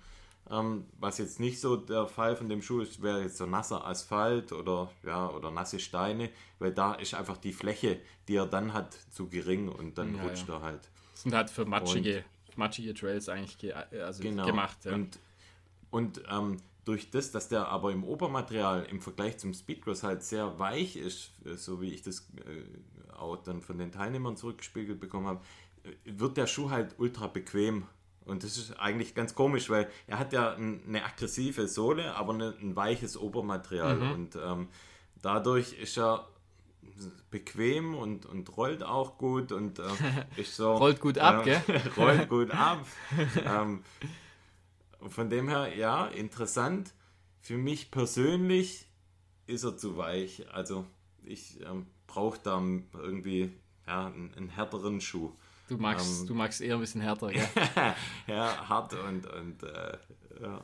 A: Ähm, was jetzt nicht so der Fall von dem Schuh ist, wäre jetzt so nasser Asphalt oder, ja, oder nasse Steine, weil da ist einfach die Fläche, die er dann hat, zu gering und dann ja, rutscht ja. er halt.
B: Das sind halt für matschige, und, matschige Trails eigentlich ge also
A: genau.
B: gemacht.
A: Ja. Und, und ähm, durch das, dass der aber im Obermaterial im Vergleich zum Speedcross halt sehr weich ist, so wie ich das äh, auch dann von den Teilnehmern zurückgespiegelt bekommen habe, wird der Schuh halt ultra bequem. Und das ist eigentlich ganz komisch, weil er hat ja eine aggressive Sohle, aber ein weiches Obermaterial. Mhm. Und ähm, dadurch ist er bequem und, und rollt auch gut und äh, ist so.
B: rollt gut ab,
A: äh,
B: gell?
A: rollt gut ab. ähm, von dem her, ja, interessant. Für mich persönlich ist er zu weich. Also ich ähm, brauche da irgendwie ja, einen, einen, härteren Schuh.
B: Du magst, ähm, du magst eher ein bisschen härter, gell?
A: ja, hart und, und äh, ja.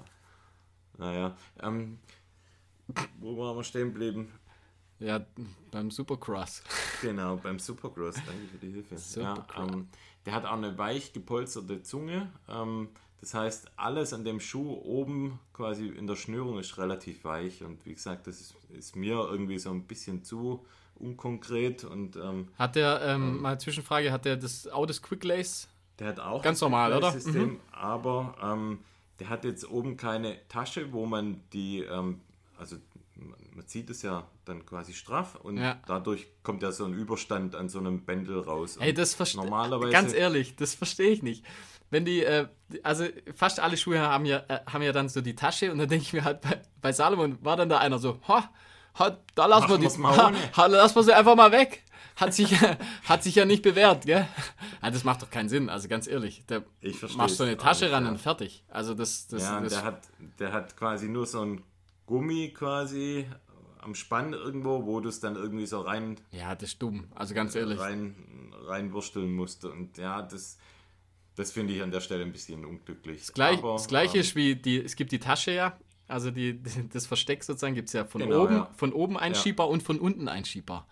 A: Naja. Ähm, wo waren wir stehen geblieben?
B: Ja, beim Supercross.
A: Genau, beim Supercross. Danke für die Hilfe. Ja, ähm, der hat auch eine weich gepolsterte Zunge. Ähm, das heißt, alles an dem Schuh oben quasi in der Schnürung ist relativ weich. Und wie gesagt, das ist, ist mir irgendwie so ein bisschen zu unkonkret. Und, ähm,
B: hat der, ähm, ähm, mal Zwischenfrage, hat der das Autos Quick Lace?
A: Der hat auch
B: ganz normal, oder?
A: System, mhm. Aber ähm, der hat jetzt oben keine Tasche, wo man die, ähm, also man zieht es ja dann quasi straff und ja. dadurch kommt ja so ein Überstand an so einem Bändel raus.
B: Hey, das verstehe normalerweise Ganz ehrlich, das verstehe ich nicht. Wenn die, äh, also fast alle Schuhe haben ja, äh, haben ja dann so die Tasche und dann denke ich mir halt, bei, bei Salomon war dann da einer so, ha, ha da lassen wir die, ha, ha, lassen wir sie einfach mal weg. Hat sich, hat sich ja nicht bewährt, gell? Ja, das macht doch keinen Sinn, also ganz ehrlich. Da machst so eine Tasche ran ja. und fertig. Also das, das,
A: ja,
B: das
A: der, hat, der hat quasi nur so ein Gummi quasi am Spann irgendwo, wo du es dann irgendwie so rein.
B: Ja, das ist dumm. Also ganz ehrlich.
A: Rein, reinwursteln musste. Und ja, das, das finde ich an der Stelle ein bisschen unglücklich.
B: Das, gleich, Aber, das gleiche ähm, ist wie die, es gibt die Tasche ja. Also die, das Versteck sozusagen gibt es ja von genau, oben, ja. von oben einschiebbar ja. und von unten einschiebbar.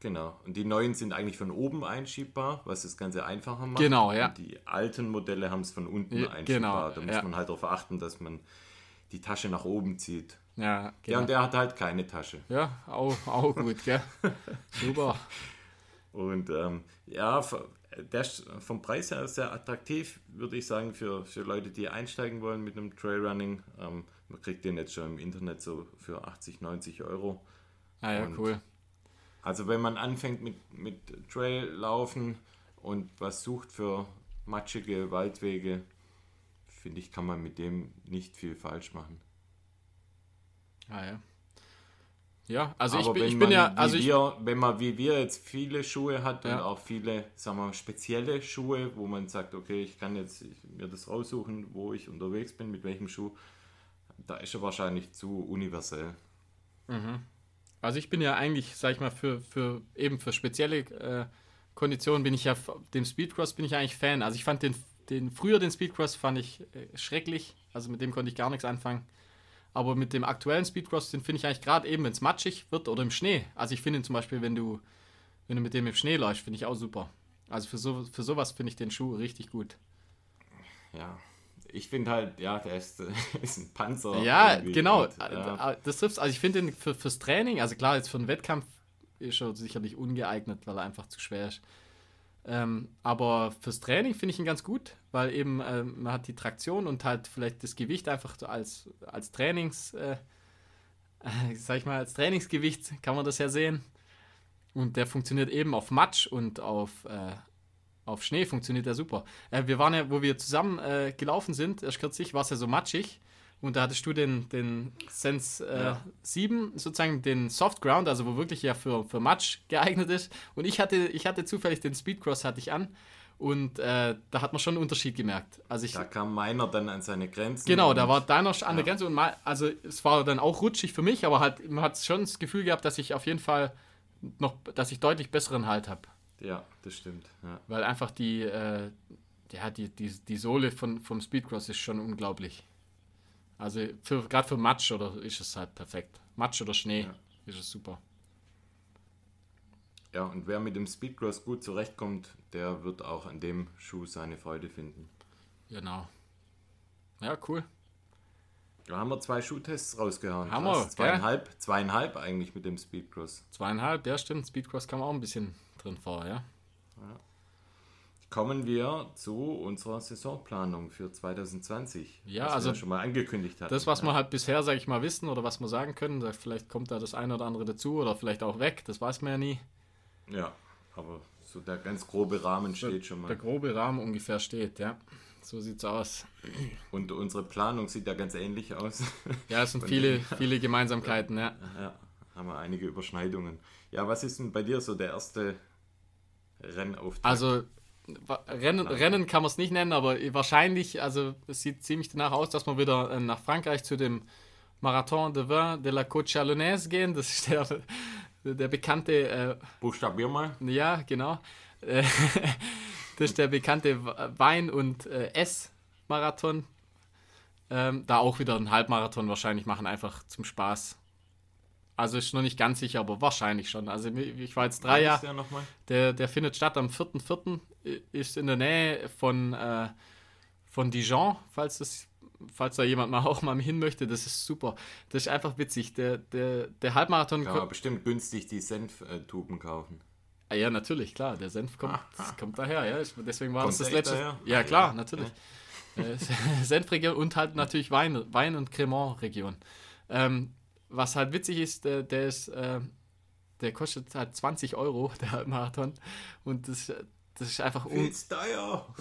A: Genau. Und die neuen sind eigentlich von oben einschiebbar, was das Ganze einfacher macht.
B: Genau, ja.
A: Und die alten Modelle haben es von unten ja,
B: einschiebbar.
A: Genau, da muss man halt darauf achten, dass man die Tasche nach oben zieht.
B: Ja,
A: genau. ja, und der hat halt keine Tasche.
B: Ja, auch, auch gut, gell? Super.
A: Und ähm, ja, der ist vom Preis her sehr attraktiv, würde ich sagen, für, für Leute, die einsteigen wollen mit einem Trailrunning. Ähm, man kriegt den jetzt schon im Internet so für 80, 90 Euro.
B: Ah ja, und cool.
A: Also wenn man anfängt mit, mit Traillaufen und was sucht für matschige Waldwege, finde ich, kann man mit dem nicht viel falsch machen.
B: Ah ja. Ja, also ich, bin, ich bin ja, also
A: wir, wenn man wie wir jetzt viele Schuhe hat ja. und auch viele, sagen wir, spezielle Schuhe, wo man sagt, okay, ich kann jetzt mir das raussuchen, wo ich unterwegs bin, mit welchem Schuh, da ist er wahrscheinlich zu universell.
B: Mhm. Also ich bin ja eigentlich, sag ich mal, für, für eben für spezielle äh, Konditionen bin ich ja, dem Speedcross bin ich eigentlich Fan. Also ich fand den, den früher den Speedcross fand ich äh, schrecklich, also mit dem konnte ich gar nichts anfangen. Aber mit dem aktuellen Speedcross, den finde ich eigentlich gerade eben, wenn es matschig wird oder im Schnee. Also ich finde ihn zum Beispiel, wenn du, wenn du mit dem im Schnee läufst, finde ich auch super. Also für, so, für sowas finde ich den Schuh richtig gut.
A: Ja, ich finde halt, ja, der ist, ist ein Panzer.
B: Ja, genau. Und, ja. Das trifft Also ich finde den für, fürs Training, also klar, jetzt für einen Wettkampf ist er sicherlich ungeeignet, weil er einfach zu schwer ist. Ähm, aber fürs Training finde ich ihn ganz gut, weil eben ähm, man hat die Traktion und halt vielleicht das Gewicht einfach so als, als Trainings, äh, sag ich mal, als Trainingsgewicht kann man das ja sehen. Und der funktioniert eben auf Matsch und auf, äh, auf Schnee funktioniert er super. Äh, wir waren ja, wo wir zusammen äh, gelaufen sind, erst kürzlich war es ja so matschig und da hattest du den, den Sense äh, ja. 7, sozusagen den Soft Ground, also wo wirklich ja für, für Matsch geeignet ist. Und ich hatte, ich hatte zufällig den Speedcross hatte ich an. Und äh, da hat man schon einen Unterschied gemerkt. Also ich,
A: da kam meiner dann an seine Grenzen.
B: Genau, da war deiner an ja. der Grenze. Und mal, also es war dann auch rutschig für mich, aber halt, man hat schon das Gefühl gehabt, dass ich auf jeden Fall noch, dass ich deutlich besseren Halt habe.
A: Ja, das stimmt. Ja.
B: Weil einfach die, äh, ja, die, die, die Sohle von, vom Speedcross ist schon unglaublich. Also gerade für Matsch oder ist es halt perfekt. Matsch oder Schnee ja. ist es super.
A: Ja, und wer mit dem Speedcross gut zurechtkommt, der wird auch an dem Schuh seine Freude finden.
B: Genau. Ja, cool.
A: Da haben wir zwei Schuhtests rausgehauen.
B: Haben wir.
A: Zweieinhalb, ja? zweieinhalb eigentlich mit dem Speedcross.
B: Zweieinhalb, ja stimmt. Speedcross kam auch ein bisschen drin vor, ja. ja
A: kommen wir zu unserer Saisonplanung für 2020.
B: Ja, also
A: schon mal angekündigt hat.
B: Das, was ja. wir halt bisher, sage ich mal, wissen oder was wir sagen können, vielleicht kommt da das eine oder andere dazu oder vielleicht auch weg, das weiß man ja nie.
A: Ja, aber so der ganz grobe Rahmen steht der, schon mal.
B: Der grobe Rahmen ungefähr steht, ja. So sieht's aus.
A: Und unsere Planung sieht ja ganz ähnlich aus.
B: Ja, es sind viele, viele Gemeinsamkeiten, ja.
A: ja. haben wir einige Überschneidungen. Ja, was ist denn bei dir so der erste Rennauftakt?
B: Also Rennen, Rennen kann man es nicht nennen, aber wahrscheinlich, also es sieht ziemlich danach aus, dass wir wieder äh, nach Frankreich zu dem Marathon de Vin de la Côte Chalonnaise gehen. Das ist der, der bekannte. Äh,
A: Buchstabier mal.
B: Ja, genau. Äh, das ist der bekannte Wein- und äh, Ess-Marathon. Ähm, da auch wieder einen Halbmarathon wahrscheinlich machen, einfach zum Spaß. Also ist noch nicht ganz sicher, aber wahrscheinlich schon. Also ich war jetzt drei Jahre. Der, der, findet statt am 4.4. Ist in der Nähe von, äh, von Dijon, falls das falls da jemand mal auch mal hin möchte, das ist super. Das ist einfach witzig. Der, der, der Halbmarathon.
A: Kann man bestimmt günstig die Senftuben kaufen.
B: Ah, ja, natürlich, klar. Der Senf kommt, kommt daher. Ja. Deswegen war kommt das das letzte. Daher? Ja, klar, ja. natürlich. Ja. Äh, Senfregion und halt natürlich Wein, Wein- und Cremant-Region. Ähm, was halt witzig ist, der, der ist. Äh, der kostet halt 20 Euro, der Halbmarathon. Und das, das ist einfach un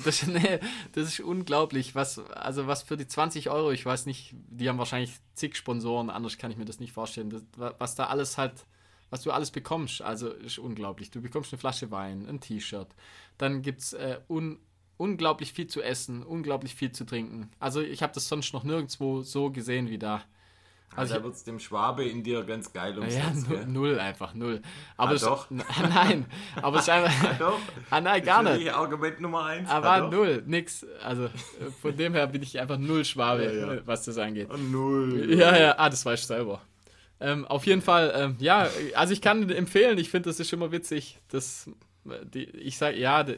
B: das, nee, das ist unglaublich, was also was für die 20 Euro, ich weiß nicht, die haben wahrscheinlich zig Sponsoren, anders kann ich mir das nicht vorstellen. Das, was da alles halt, was du alles bekommst, also ist unglaublich. Du bekommst eine Flasche Wein, ein T-Shirt, dann gibt es äh, un, unglaublich viel zu essen, unglaublich viel zu trinken. Also ich habe das sonst noch nirgendwo so gesehen wie da.
A: Also da wird es dem Schwabe in dir ganz geil ums Ja,
B: null, einfach, null. Aber ah, doch. nein, aber es ist einfach. ah, doch. Ah, nein, gar nicht.
A: Argument Nummer eins.
B: Aber ah, null, nix. Also von dem her bin ich einfach null Schwabe, ja, ja. was das angeht.
A: Null.
B: Ja, ja, ah, das weißt du selber. Ähm, auf jeden Fall, ähm, ja, also ich kann empfehlen, ich finde, das ist immer witzig. dass die, ich sage, ja, der,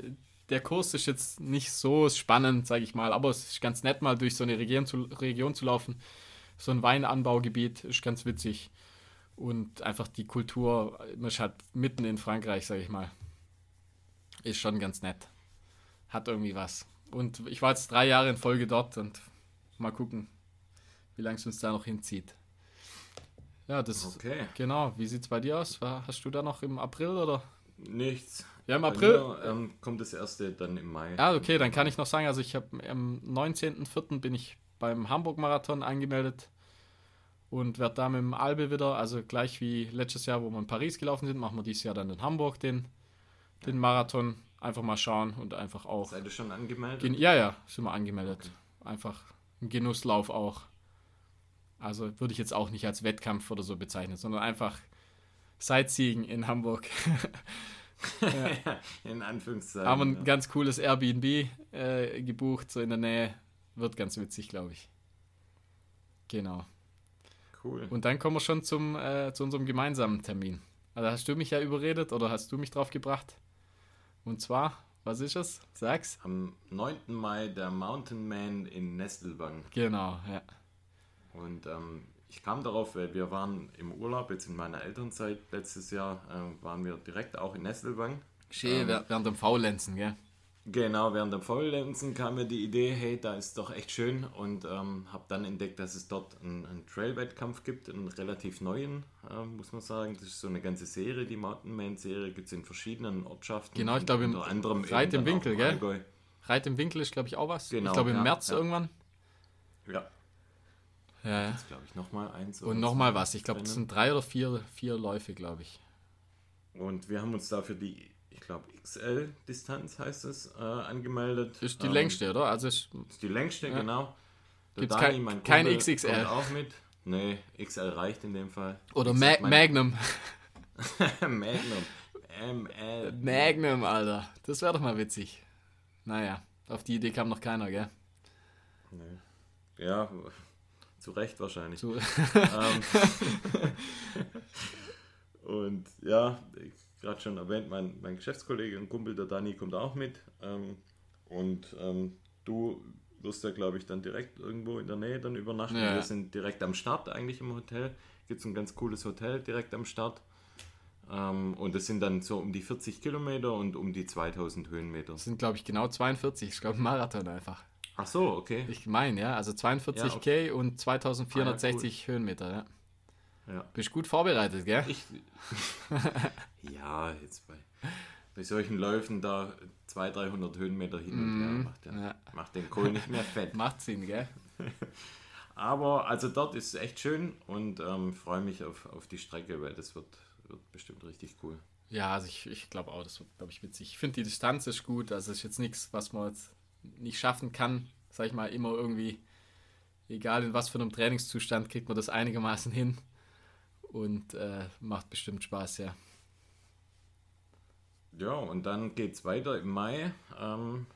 B: der Kurs ist jetzt nicht so spannend, sage ich mal, aber es ist ganz nett, mal durch so eine Region zu, Region zu laufen so ein Weinanbaugebiet, ist ganz witzig. Und einfach die Kultur, man ist halt mitten in Frankreich, sage ich mal. Ist schon ganz nett. Hat irgendwie was. Und ich war jetzt drei Jahre in Folge dort und mal gucken, wie lange es uns da noch hinzieht. Ja, das okay. genau. Wie sieht es bei dir aus? Hast du da noch im April oder?
A: Nichts.
B: Ja, im April.
A: Mir, ähm, kommt das erste dann im Mai.
B: Ah, okay, dann kann ich noch sagen, also ich habe am 19.04. bin ich beim Hamburg-Marathon angemeldet und werde da mit dem Albe wieder, also gleich wie letztes Jahr, wo wir in Paris gelaufen sind, machen wir dieses Jahr dann in Hamburg den, den Marathon. Einfach mal schauen und einfach auch.
A: Seid ihr schon angemeldet?
B: Ja, ja, sind wir angemeldet. Okay. Einfach ein Genusslauf auch. Also würde ich jetzt auch nicht als Wettkampf oder so bezeichnen, sondern einfach Sightseeing in Hamburg.
A: ja. in Anführungszeichen.
B: Haben ein ja. ganz cooles Airbnb äh, gebucht, so in der Nähe wird ganz witzig, glaube ich. Genau.
A: Cool.
B: Und dann kommen wir schon zum, äh, zu unserem gemeinsamen Termin. Also hast du mich ja überredet oder hast du mich drauf gebracht? Und zwar, was ist es? Sag's.
A: Am 9. Mai der Mountain Man in Nestelwang.
B: Genau, ja.
A: Und ähm, ich kam darauf, weil wir waren im Urlaub, jetzt in meiner Elternzeit letztes Jahr, äh, waren wir direkt auch in Nestelwang.
B: Schön, ähm, während dem Faulenzen, gell?
A: Genau, während dem Volllenzen kam mir die Idee, hey, da ist doch echt schön und ähm, habe dann entdeckt, dass es dort einen, einen Trail-Wettkampf gibt, einen relativ neuen, äh, muss man sagen. Das ist so eine ganze Serie, die Mountain Man-Serie, gibt es in verschiedenen Ortschaften.
B: Genau, ich glaube, unter anderem Reit im Winkel, gell? Allgäu. Reit im Winkel ist, glaube ich, auch was. Genau, ich glaube, im ja, März ja. irgendwann.
A: Ja.
B: Ja, ja.
A: Glaube ich nochmal eins.
B: Und nochmal was. Ich glaube, es sind drei oder vier, vier Läufe, glaube ich.
A: Und wir haben uns dafür die ich glaube, XL-Distanz heißt es, äh, angemeldet.
B: Ist die ähm, längste, oder? Also ist,
A: ist die längste, ja. genau.
B: Gibt es kein, kein XXL?
A: Auch mit. Nee, XL reicht in dem Fall.
B: Oder Ma Magnum.
A: Magnum. ML.
B: Magnum, Alter. Das wäre doch mal witzig. Naja, auf die Idee kam noch keiner, gell?
A: Nee. Ja, zu Recht wahrscheinlich. Zu ähm, und ja, ich gerade schon erwähnt, mein, mein Geschäftskollege und Kumpel, der Dani, kommt auch mit. Ähm, und ähm, du wirst ja, glaube ich, dann direkt irgendwo in der Nähe dann übernachten. Ja. Wir sind direkt am Start eigentlich im Hotel. Gibt es ein ganz cooles Hotel direkt am Start. Ähm, und das sind dann so um die 40 Kilometer und um die 2000 Höhenmeter. Das
B: sind, glaube ich, genau 42. Ich glaube, Marathon einfach.
A: Ach so, okay.
B: Ich meine, ja, also 42 ja, okay. K und 2460 ah, ja, cool. Höhenmeter, ja. Ja. Bist gut vorbereitet, gell? Ich,
A: ja, jetzt bei, bei solchen Läufen da 200, 300 Höhenmeter hin und her mhm. macht, der, ja. macht den Kohl nicht mehr fett.
B: macht Sinn, gell?
A: Aber also dort ist es echt schön und ähm, freue mich auf, auf die Strecke, weil das wird, wird bestimmt richtig cool.
B: Ja, also ich, ich glaube auch, das wird, glaube ich, witzig. Ich finde die Distanz ist gut, also ist jetzt nichts, was man jetzt nicht schaffen kann, sag ich mal, immer irgendwie, egal in was für einem Trainingszustand, kriegt man das einigermaßen hin und äh, macht bestimmt Spaß, ja.
A: Ja, und dann geht es weiter im Mai. Ähm,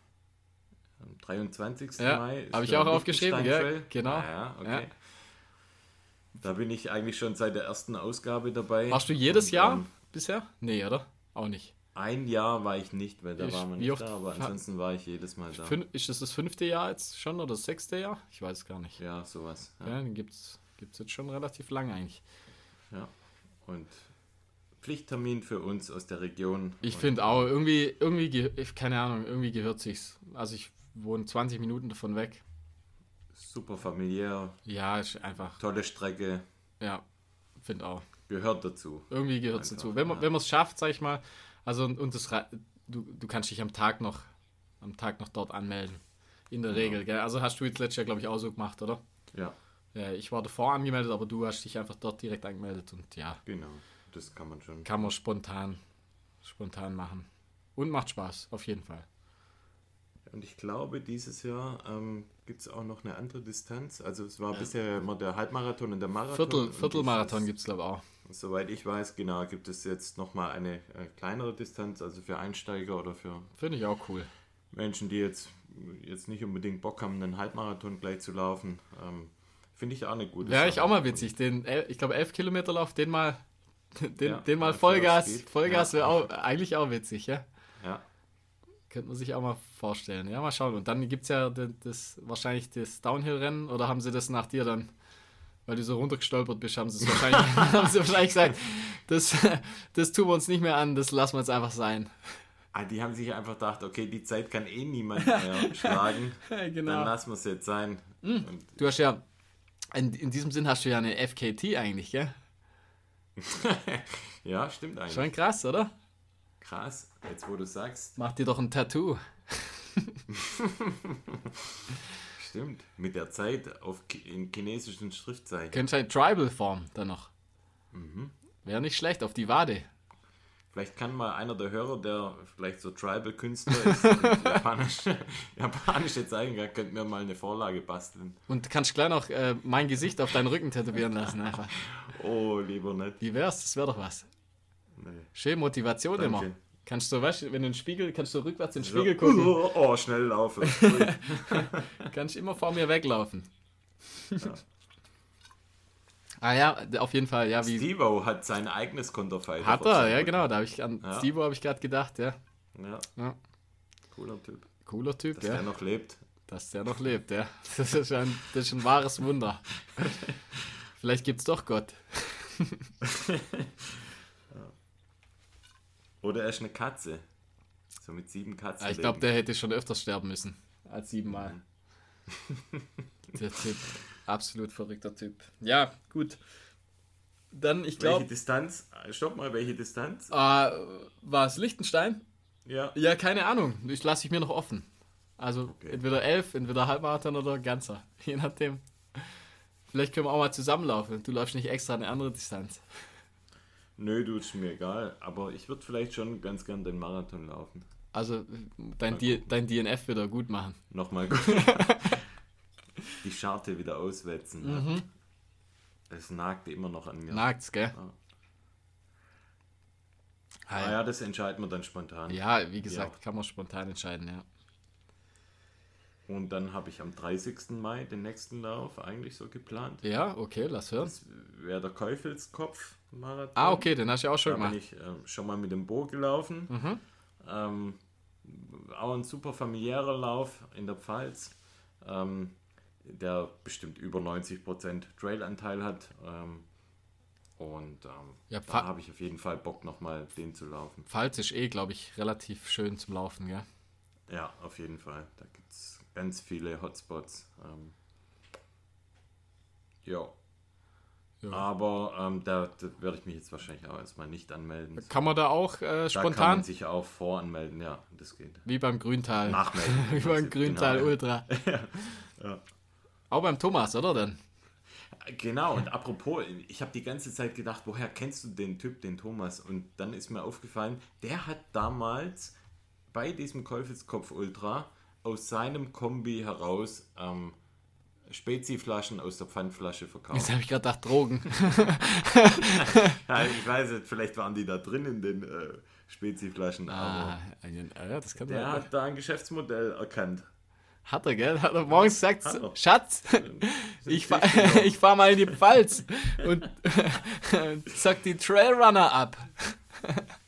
A: am 23.
B: Ja,
A: Mai.
B: habe ich auch aufgeschrieben, ja, genau.
A: Ah, ja, okay.
B: Ja.
A: Da bin ich eigentlich schon seit der ersten Ausgabe dabei.
B: Warst du jedes
A: Und,
B: Jahr
A: ähm,
B: bisher? Nee, oder? Auch nicht.
A: ein Jahr war ich nicht, weil da
B: Ich-
A: war man nicht da, aber ansonsten war ich jedes Mal da.
B: Ist das das fünfte Jahr jetzt schon oder das sechste Jahr? Ich weiß es gar nicht.
A: Ja, sowas.
B: Ja,
A: Ja.
B: den gibt es jetzt schon relativ lange eigentlich.
A: Ja. Und Pflichttermin für uns aus der Region.
B: Ich finde auch, irgendwie, irgendwie, keine Ahnung, irgendwie gehört sich's. Also ich wohne 20 Minuten davon weg.
A: Super familiär,
B: Ja, ist einfach,
A: tolle Strecke,
B: ja, finde auch.
A: gehört dazu.
B: Irgendwie gehört es dazu. Wenn man
A: ja.
B: es schafft, sag ich mal, also und, das, du, du kannst dich am Tag noch, am Tag noch dort anmelden. In der
A: Genau.
B: Regel, gell? Also hast du jetzt letztes Jahr, glaube ich, auch so gemacht, oder?
A: Ja,
B: Ja, ich war davor angemeldet, aber du hast dich einfach dort direkt angemeldet und ja,
A: genau. Das kann man schon.
B: kann man spontan, spontan machen. Und macht Spaß, auf jeden Fall.
A: Und ich glaube, dieses Jahr ähm, gibt es auch noch eine andere Distanz. Also es war bisher immer der Halbmarathon und der Marathon.
B: Viertel, Viertelmarathon gibt es, glaube ich, auch.
A: Soweit ich weiß, genau, gibt es jetzt nochmal eine äh, kleinere Distanz, also für Einsteiger oder für
B: Finde ich auch cool.
A: Menschen, die jetzt, jetzt nicht unbedingt Bock haben, einen Halbmarathon gleich zu laufen. Ähm, Finde ich auch eine gute
B: Wäre ich auch mal witzig. Den, ich glaube, 11 Kilometer Lauf, den mal, den,
A: Ja,
B: den mal Vollgas,
A: Vollgas Ja.
B: wäre auch eigentlich auch witzig, ja.
A: Ja,
B: Könnte man sich auch mal vorstellen. Ja, mal schauen. Und dann gibt es ja das, das, wahrscheinlich das Downhill-Rennen oder haben sie das nach dir dann, weil du so runtergestolpert bist, haben sie es wahrscheinlich, haben sie wahrscheinlich gesagt, das, das tun wir uns nicht mehr an, das lassen wir jetzt einfach sein.
A: Ah, die haben sich einfach gedacht, okay, die Zeit kann eh niemand mehr schlagen. Dann
B: genau.
A: lassen wir es jetzt sein.
B: Hm.
A: Und
B: Du hast ja, in, in diesem Sinn hast du ja eine FKT eigentlich, gell?
A: ja, stimmt eigentlich.
B: Schon krass, oder?
A: Krass, jetzt wo du sagst,
B: Mach dir doch ein Tattoo.
A: stimmt. Mit der Zeit auf, in chinesischen Schriftzeichen.
B: Könnte ein Tribal-Form dann noch.
A: Mhm.
B: Wäre nicht schlecht, auf die Wade.
A: Vielleicht kann mal einer der Hörer, der vielleicht so Tribal-Künstler ist, Japanisch, japanische Zeichen hat, könnte mir mal eine Vorlage basteln.
B: Und kannst gleich noch äh, mein Gesicht auf deinen Rücken tätowieren lassen. Einfach.
A: Oh, lieber nicht.
B: Wie wär's? Das wäre doch was.
A: Nee.
B: Schön Motivation
A: Danke.
B: immer. Kannst du, weißt wenn du in den Spiegel, kannst du rückwärts in den Spiegel gucken,
A: Oh, oh, schnell laufen.
B: Kannst immer vor mir weglaufen. Ah ja, auf jeden Fall, ja, wie.
A: Steve hat sein eigenes Konterfei.
B: Hat er, ja genau, da habe ich an
A: Ja.
B: Steve habe ich gerade gedacht, ja.
A: Ja,
B: ja.
A: cooler Typ.
B: Cooler Typ,
A: Dass
B: ja.
A: der noch lebt.
B: Dass der noch lebt, ja. Das ist ein, das ist ein wahres Wunder. Vielleicht gibt's doch Gott.
A: Oder er ist eine Katze. So mit sieben Katzen.
B: Ah, ich glaube, der hätte schon öfters sterben müssen. Als siebenmal. der Typ. Absolut verrückter Typ. Ja, gut. Dann, ich
A: Welche
B: glaube,
A: Distanz? Stopp mal, welche Distanz?
B: äh, war es Liechtenstein?
A: Ja.
B: Ja, keine Ahnung. Ich lasse ich mir noch offen. Also
A: Okay.
B: entweder elf, entweder Halbmarathon oder ganzer. Je nachdem. Vielleicht können wir auch mal zusammenlaufen. Du läufst nicht extra eine andere Distanz.
A: Nö, du ist mir egal. Aber ich würde vielleicht schon ganz gern den Marathon laufen.
B: Also dein, D dein DNF wieder gut machen.
A: Nochmal gut. Die Scharte wieder auswetzen.
B: Mhm.
A: Ja. Es nagte immer noch an mir.
B: Nagt's, gell?
A: Ah.
B: Ah,
A: Ah
B: ja.
A: ja, das entscheiden wir dann spontan.
B: ja, wie gesagt,
A: Ja.
B: kann man spontan entscheiden, ja.
A: Und dann habe ich am 30. Mai den nächsten Lauf eigentlich so geplant.
B: Ja, okay, lass hören.
A: Das wäre der Käufelskopf-Marathon.
B: Ah, okay, den hast du ja auch schon
A: Da bin
B: gemacht.
A: ich ähm, schon mal mit dem Bo gelaufen.
B: Mhm.
A: Ähm, auch ein super familiärer Lauf in der Pfalz, ähm, der bestimmt über 90% Trailanteil hat. Ähm, und ähm,
B: Ja,
A: da habe ich auf jeden Fall Bock, nochmal den zu laufen.
B: Pfalz ist eh, glaube ich, relativ schön zum Laufen, gell?
A: Ja, auf jeden Fall. Da gibt es ganz viele Hotspots. Ähm, ja.
B: Ja.
A: Aber ähm, da, da werde ich mich jetzt wahrscheinlich auch erstmal nicht anmelden.
B: Kann man da auch äh,
A: Da kann
B: spontan,
A: man sich auch voranmelden, ja, das geht.
B: wie beim Grüntal,
A: Nachmelden.
B: wie beim
A: Genau,
B: Grüntal
A: ja.
B: Ultra.
A: Ja.
B: Auch beim Thomas, oder denn?
A: Genau, und apropos, ich habe die ganze Zeit gedacht, woher kennst du den Typ, den Thomas? Und dann ist mir aufgefallen, der hat damals bei diesem Käufelskopf Ultra aus seinem Kombi heraus ähm, Spezi-Flaschen aus der Pfandflasche verkauft.
B: Jetzt habe ich gerade gedacht, Drogen.
A: ja, ich weiß nicht, vielleicht waren die da drin in den äh, Spezi-Flaschen,
B: ah,
A: aber
B: ja, das kann
A: der
B: sein.
A: hat da ein Geschäftsmodell erkannt.
B: Hat er, gell? Hat er morgens gesagt,
A: er.
B: Schatz, ich fahr, ich fahr mal in die Pfalz und zack die Trailrunner ab.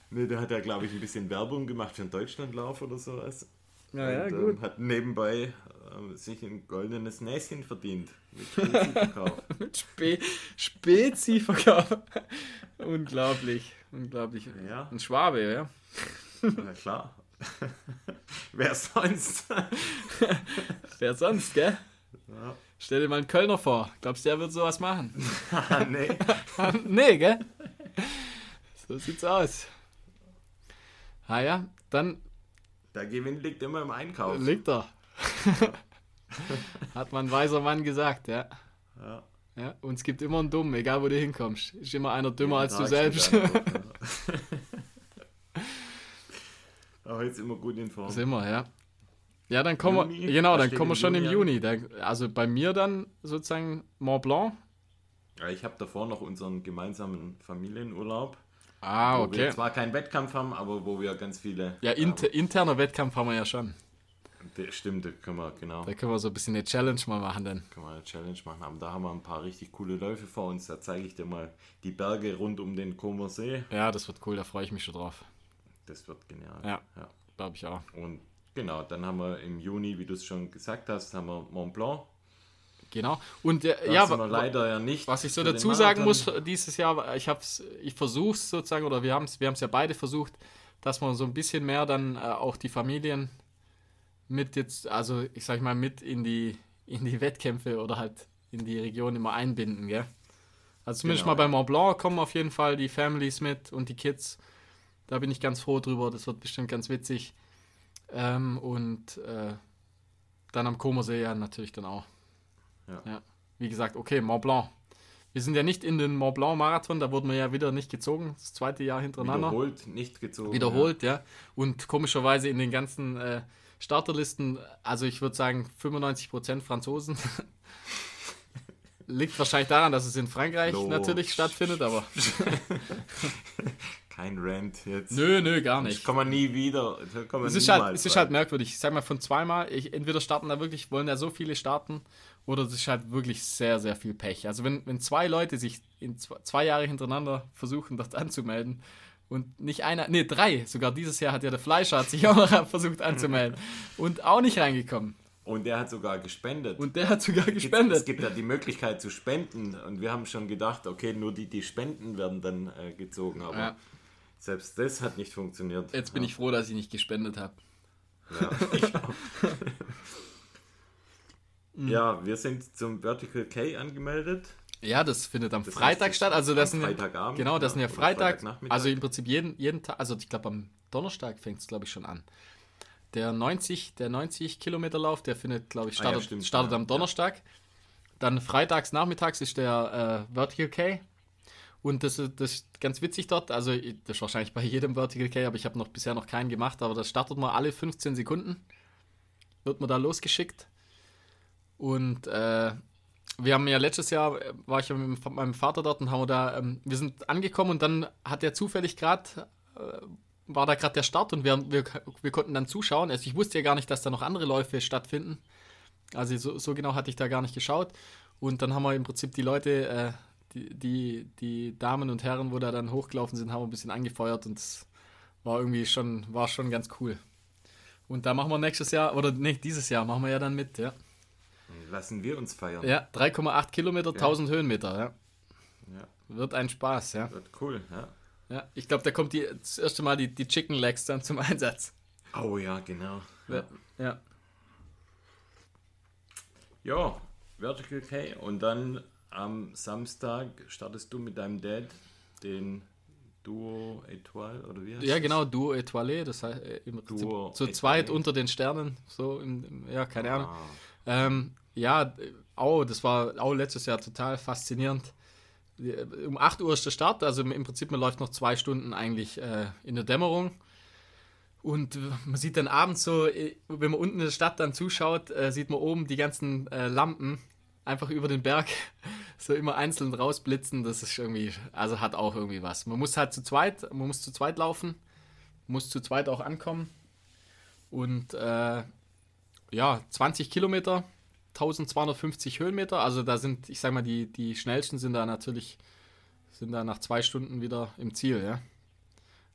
A: Ne, der hat ja, glaube ich, ein bisschen Werbung gemacht für den Deutschlandlauf oder sowas.
B: Ja, ja,
A: und,
B: gut.
A: Ähm, hat nebenbei ähm, sich ein goldenes Näschen verdient mit Spezi-Verkauf.
B: Mit Spe Spezi-Verkauf. unglaublich, unglaublich.
A: Ja.
B: Ein Schwabe, ja.
A: Na klar. Wer sonst?
B: Wer sonst, gell?
A: ja.
B: Stell dir mal einen Kölner vor. Glaubst du, der wird sowas machen?
A: Nee.
B: nee, gell? So sieht's aus. Ah ja, dann
A: Der Gewinn liegt immer im Einkauf.
B: liegt er. Hat man ein weiser Mann gesagt, ja.
A: Ja.
B: ja. Und es gibt immer einen Dummen, egal wo du hinkommst. Ist immer einer dümmer als du selbst.
A: steht einer drauf, ja. Aber jetzt immer gut in Form.
B: Sind wir, ja. Ja, dann kommen wir,
A: Juni?
B: genau,
A: Was
B: dann kommen wir schon im
A: Juni.
B: Da, also bei mir dann sozusagen Mont Blanc.
A: Ja, ich habe davor noch unseren gemeinsamen Familienurlaub.
B: Ah,
A: Wo wir
B: okay.
A: zwar keinen Wettkampf haben, aber wo wir ganz viele.
B: Ja, inter, interner Wettkampf haben wir ja schon.
A: Stimmt, da können wir, genau.
B: Da können wir so ein bisschen eine Challenge mal machen dann.
A: Können wir eine Challenge machen. Aber da haben wir ein paar richtig coole Läufe vor uns. Da zeige ich dir mal die Berge rund um den Comer See.
B: Ja, das wird cool, da freue ich mich schon drauf.
A: Das wird genial.
B: Ja. Glaube ich auch.
A: Und genau, dann haben wir im Juni, wie du es schon gesagt hast, haben wir Mont Blanc.
B: Genau. Und äh, ja,
A: leider ja nicht.
B: was ich so dazu sagen muss dieses Jahr, ich hab's, ich versuche es sozusagen, oder wir haben es wir haben's ja beide versucht, dass man so ein bisschen mehr dann äh, auch die Familien mit jetzt, also ich sag mal, mit in die, in die Wettkämpfe oder halt in die Region immer einbinden, gell? Also zumindest
A: Genau,
B: mal bei
A: ja.
B: Mont Blanc kommen auf jeden Fall die Families mit und die Kids. Da bin ich ganz froh drüber, das wird bestimmt ganz witzig. Ähm, und äh, dann am Comersee ja natürlich dann auch.
A: Ja.
B: Wie gesagt, okay, Mont Blanc. Wir sind ja nicht in den Mont Blanc Marathon, da wurden wir ja wieder nicht gezogen, das zweite Jahr hintereinander.
A: Wiederholt, nicht gezogen.
B: Wiederholt, ja. Und komischerweise in den ganzen äh, Starterlisten, also ich würde sagen 95% Franzosen. Liegt wahrscheinlich daran, dass es in Frankreich
A: Flo.
B: natürlich stattfindet, aber
A: Ja. Kein Rant jetzt.
B: nö, nö, gar nicht.
A: kann man nie wieder.
B: Es ist, halt, es ist halt merkwürdig. Ich sag mal, von zweimal, ich, entweder starten da wirklich, wollen da so viele starten, oder es ist halt wirklich sehr, sehr viel Pech. Also wenn, wenn zwei Leute sich in zwei, zwei Jahre hintereinander versuchen, dort anzumelden und nicht einer, nee, drei, sogar dieses Jahr hat ja der Fleischer hat sich auch noch versucht anzumelden und auch nicht reingekommen.
A: Und der hat sogar gespendet.
B: Und der hat sogar
A: Es
B: gespendet.
A: gibt ja die Möglichkeit zu spenden. Und wir haben schon gedacht, okay, nur die, die spenden, werden dann äh, gezogen. Aber
B: Ja.
A: Selbst das hat nicht funktioniert.
B: Jetzt bin ich froh, dass ich nicht gespendet habe.
A: Ja, auch. ja, wir sind zum Vertical K angemeldet.
B: Ja, das findet am
A: Das
B: Freitag statt. Also das
A: am
B: sind ja,
A: Freitagabend,
B: genau, das
A: ja,
B: sind ja Freitag. Also im Prinzip jeden, jeden Tag. Also ich glaube am Donnerstag fängt es glaube ich schon an. Der 90, der 90 Kilometer Lauf, der findet glaube ich
A: Ah ja,
B: startet,
A: stimmt,
B: startet
A: ja,
B: am Donnerstag. Dann freitags nachmittags ist der äh, Vertical K. Und das, ist- das ist ganz witzig dort. Also das ist wahrscheinlich bei jedem Vertical K, aber ich habe noch bisher noch keinen gemacht. Aber das startet man alle 15 Sekunden. Wird man da losgeschickt. Und äh, wir haben ja letztes Jahr, äh, war ich ja mit meinem Vater dort und haben wir da, ähm, wir sind angekommen und dann hat er zufällig gerade, äh, war da gerade der Start und wir, wir, wir konnten dann zuschauen. Also ich wusste ja gar nicht, dass da noch andere Läufe stattfinden. Also so, so genau hatte ich da gar nicht geschaut. Und dann haben wir im Prinzip die Leute, äh, die, die, die Damen und Herren, wo da dann hochgelaufen sind, haben wir ein bisschen angefeuert und es war irgendwie schon, war schon ganz cool. Und da machen wir nächstes Jahr, oder nicht dieses Jahr, machen wir ja dann mit, ja.
A: Lassen wir uns feiern.
B: Ja, 3,8 Kilometer, 1000 Höhenmeter, ja.
A: Ja,
B: Wird ein Spaß, ja.
A: wird cool. Ja.
B: ja ich glaube, da kommt die, das erste Mal die, die Chicken Legs dann zum Einsatz.
A: Oh ja, genau.
B: Ja. ja.
A: Ja, Vertical K. Und dann am Samstag startest du mit deinem Dad den Duo Etoile oder wie heißt
B: Ja,
A: das?
B: genau, Duo Etoile, das heißt äh, im
A: Duo
B: zu
A: Etoile.
B: zweit unter den Sternen, so, im, ja, keine Ahnung.
A: Ah,
B: Ähm, ja, oh, das war auch letztes Jahr total faszinierend. Um 8 Uhr ist der Start, also im Prinzip, man läuft noch zwei Stunden eigentlich äh, in der Dämmerung. Und man sieht dann abends so, äh, wenn man unten in der Stadt dann zuschaut, äh, sieht man oben die ganzen äh, Lampen einfach über den Berg so immer einzeln rausblitzen. Das ist irgendwie, also hat auch irgendwie was. Man muss halt zu zweit, man muss zu zweit laufen, muss zu zweit auch ankommen. Und äh, ja, 20 Kilometer, 1250 Höhenmeter. Also da sind, ich sag mal, die, die schnellsten sind da natürlich, sind da nach zwei Stunden wieder im Ziel, ja.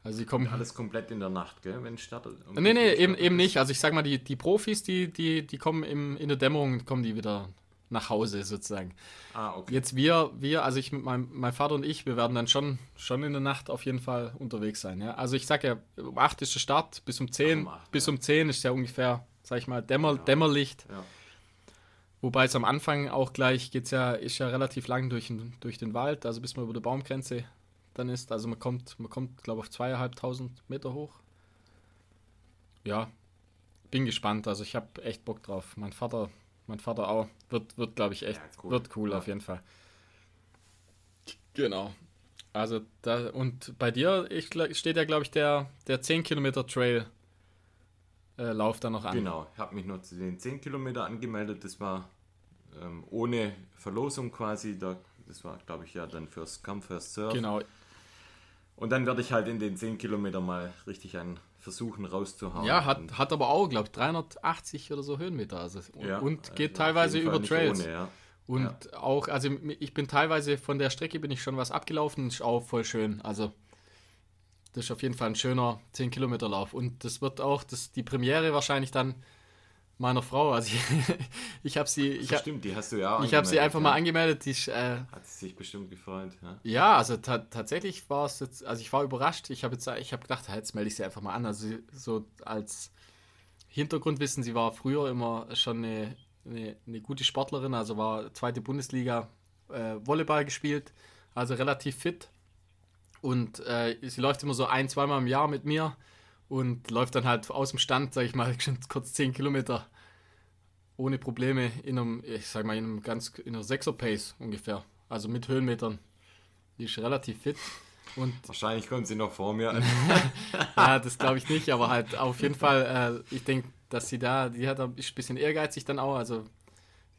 A: Also sie kommen. Alles komplett in der Nacht, gell, wenn es startet?
B: Um nee, nee, eben, eben nicht. Also ich sag mal, die, die Profis, die, die, die kommen im, in der Dämmerung, kommen die wieder nach Hause sozusagen. Ah, okay. Jetzt wir, wir, also ich mit meinem mein Vater und ich, wir werden dann schon, schon in der Nacht auf jeden Fall unterwegs sein. Ja? Also ich sag ja, um 8 ist der Start, bis um 10, um 8, bis ja. um 10 ist ja ungefähr, sag ich mal, Dämmer, ja. Dämmerlicht. Ja. Wobei es am Anfang auch gleich geht's ja, ist ja relativ lang durch, durch den Wald, also bis man über der Baumgrenze dann ist. Also man kommt, man kommt, glaube ich, auf zweieinhalbtausend Meter hoch. Ja, bin gespannt. Also ich habe echt Bock drauf. Mein Vater mein Vater auch. Wird, wird glaube ich, echt, ja, cool. wird cool ja. auf jeden Fall. Genau. Also da, und bei dir ich, steht ja, glaube ich, der, der 10 Kilometer Trail äh, Lauf da noch an.
A: Genau, ich habe mich nur zu den 10 Kilometer angemeldet. Das war ähm, ohne Verlosung quasi. Da, das war, glaube ich, ja dann fürs Come First Surf. Genau. Und dann werde ich halt in den 10 Kilometer mal richtig einen versuchen rauszuhauen.
B: Ja, hat, hat aber auch, glaube ich, 380 oder so Höhenmeter. Also, ja, und geht also teilweise über Trails. Ohne, ja. Und ja. auch, also ich bin teilweise von der Strecke bin ich schon was abgelaufen, ist auch voll schön. Also das ist auf jeden Fall ein schöner 10 Kilometer Lauf. Und das wird auch das, die Premiere wahrscheinlich dann meiner Frau. Also ich, ich habe sie. Ich
A: hab, Stimmt, die hast du ja.
B: Ich habe sie einfach ja. mal angemeldet. Die, äh,
A: Hat sie sich bestimmt gefreut. Ja,
B: ja also ta tatsächlich war es jetzt. Also ich war überrascht. Ich habe jetzt, ich habe gedacht, jetzt melde ich sie einfach mal an. Also so als Hintergrundwissen, sie war früher immer schon eine, eine, eine gute Sportlerin. Also war zweite Bundesliga äh, Volleyball gespielt. Also relativ fit. Und äh, sie läuft immer so ein, zweimal im Jahr mit mir und läuft dann halt aus dem Stand, sag ich mal, kurz 10 Kilometer ohne Probleme in einem, ich sag mal, in einem ganz, in einer 6er Pace ungefähr. Also mit Höhenmetern. Die ist relativ fit. Und
A: Wahrscheinlich kommt sie noch vor mir an.
B: ja, das glaube ich nicht, aber halt auf jeden Fall, äh, ich denke, dass sie da, die hat ein bisschen ehrgeizig dann auch, also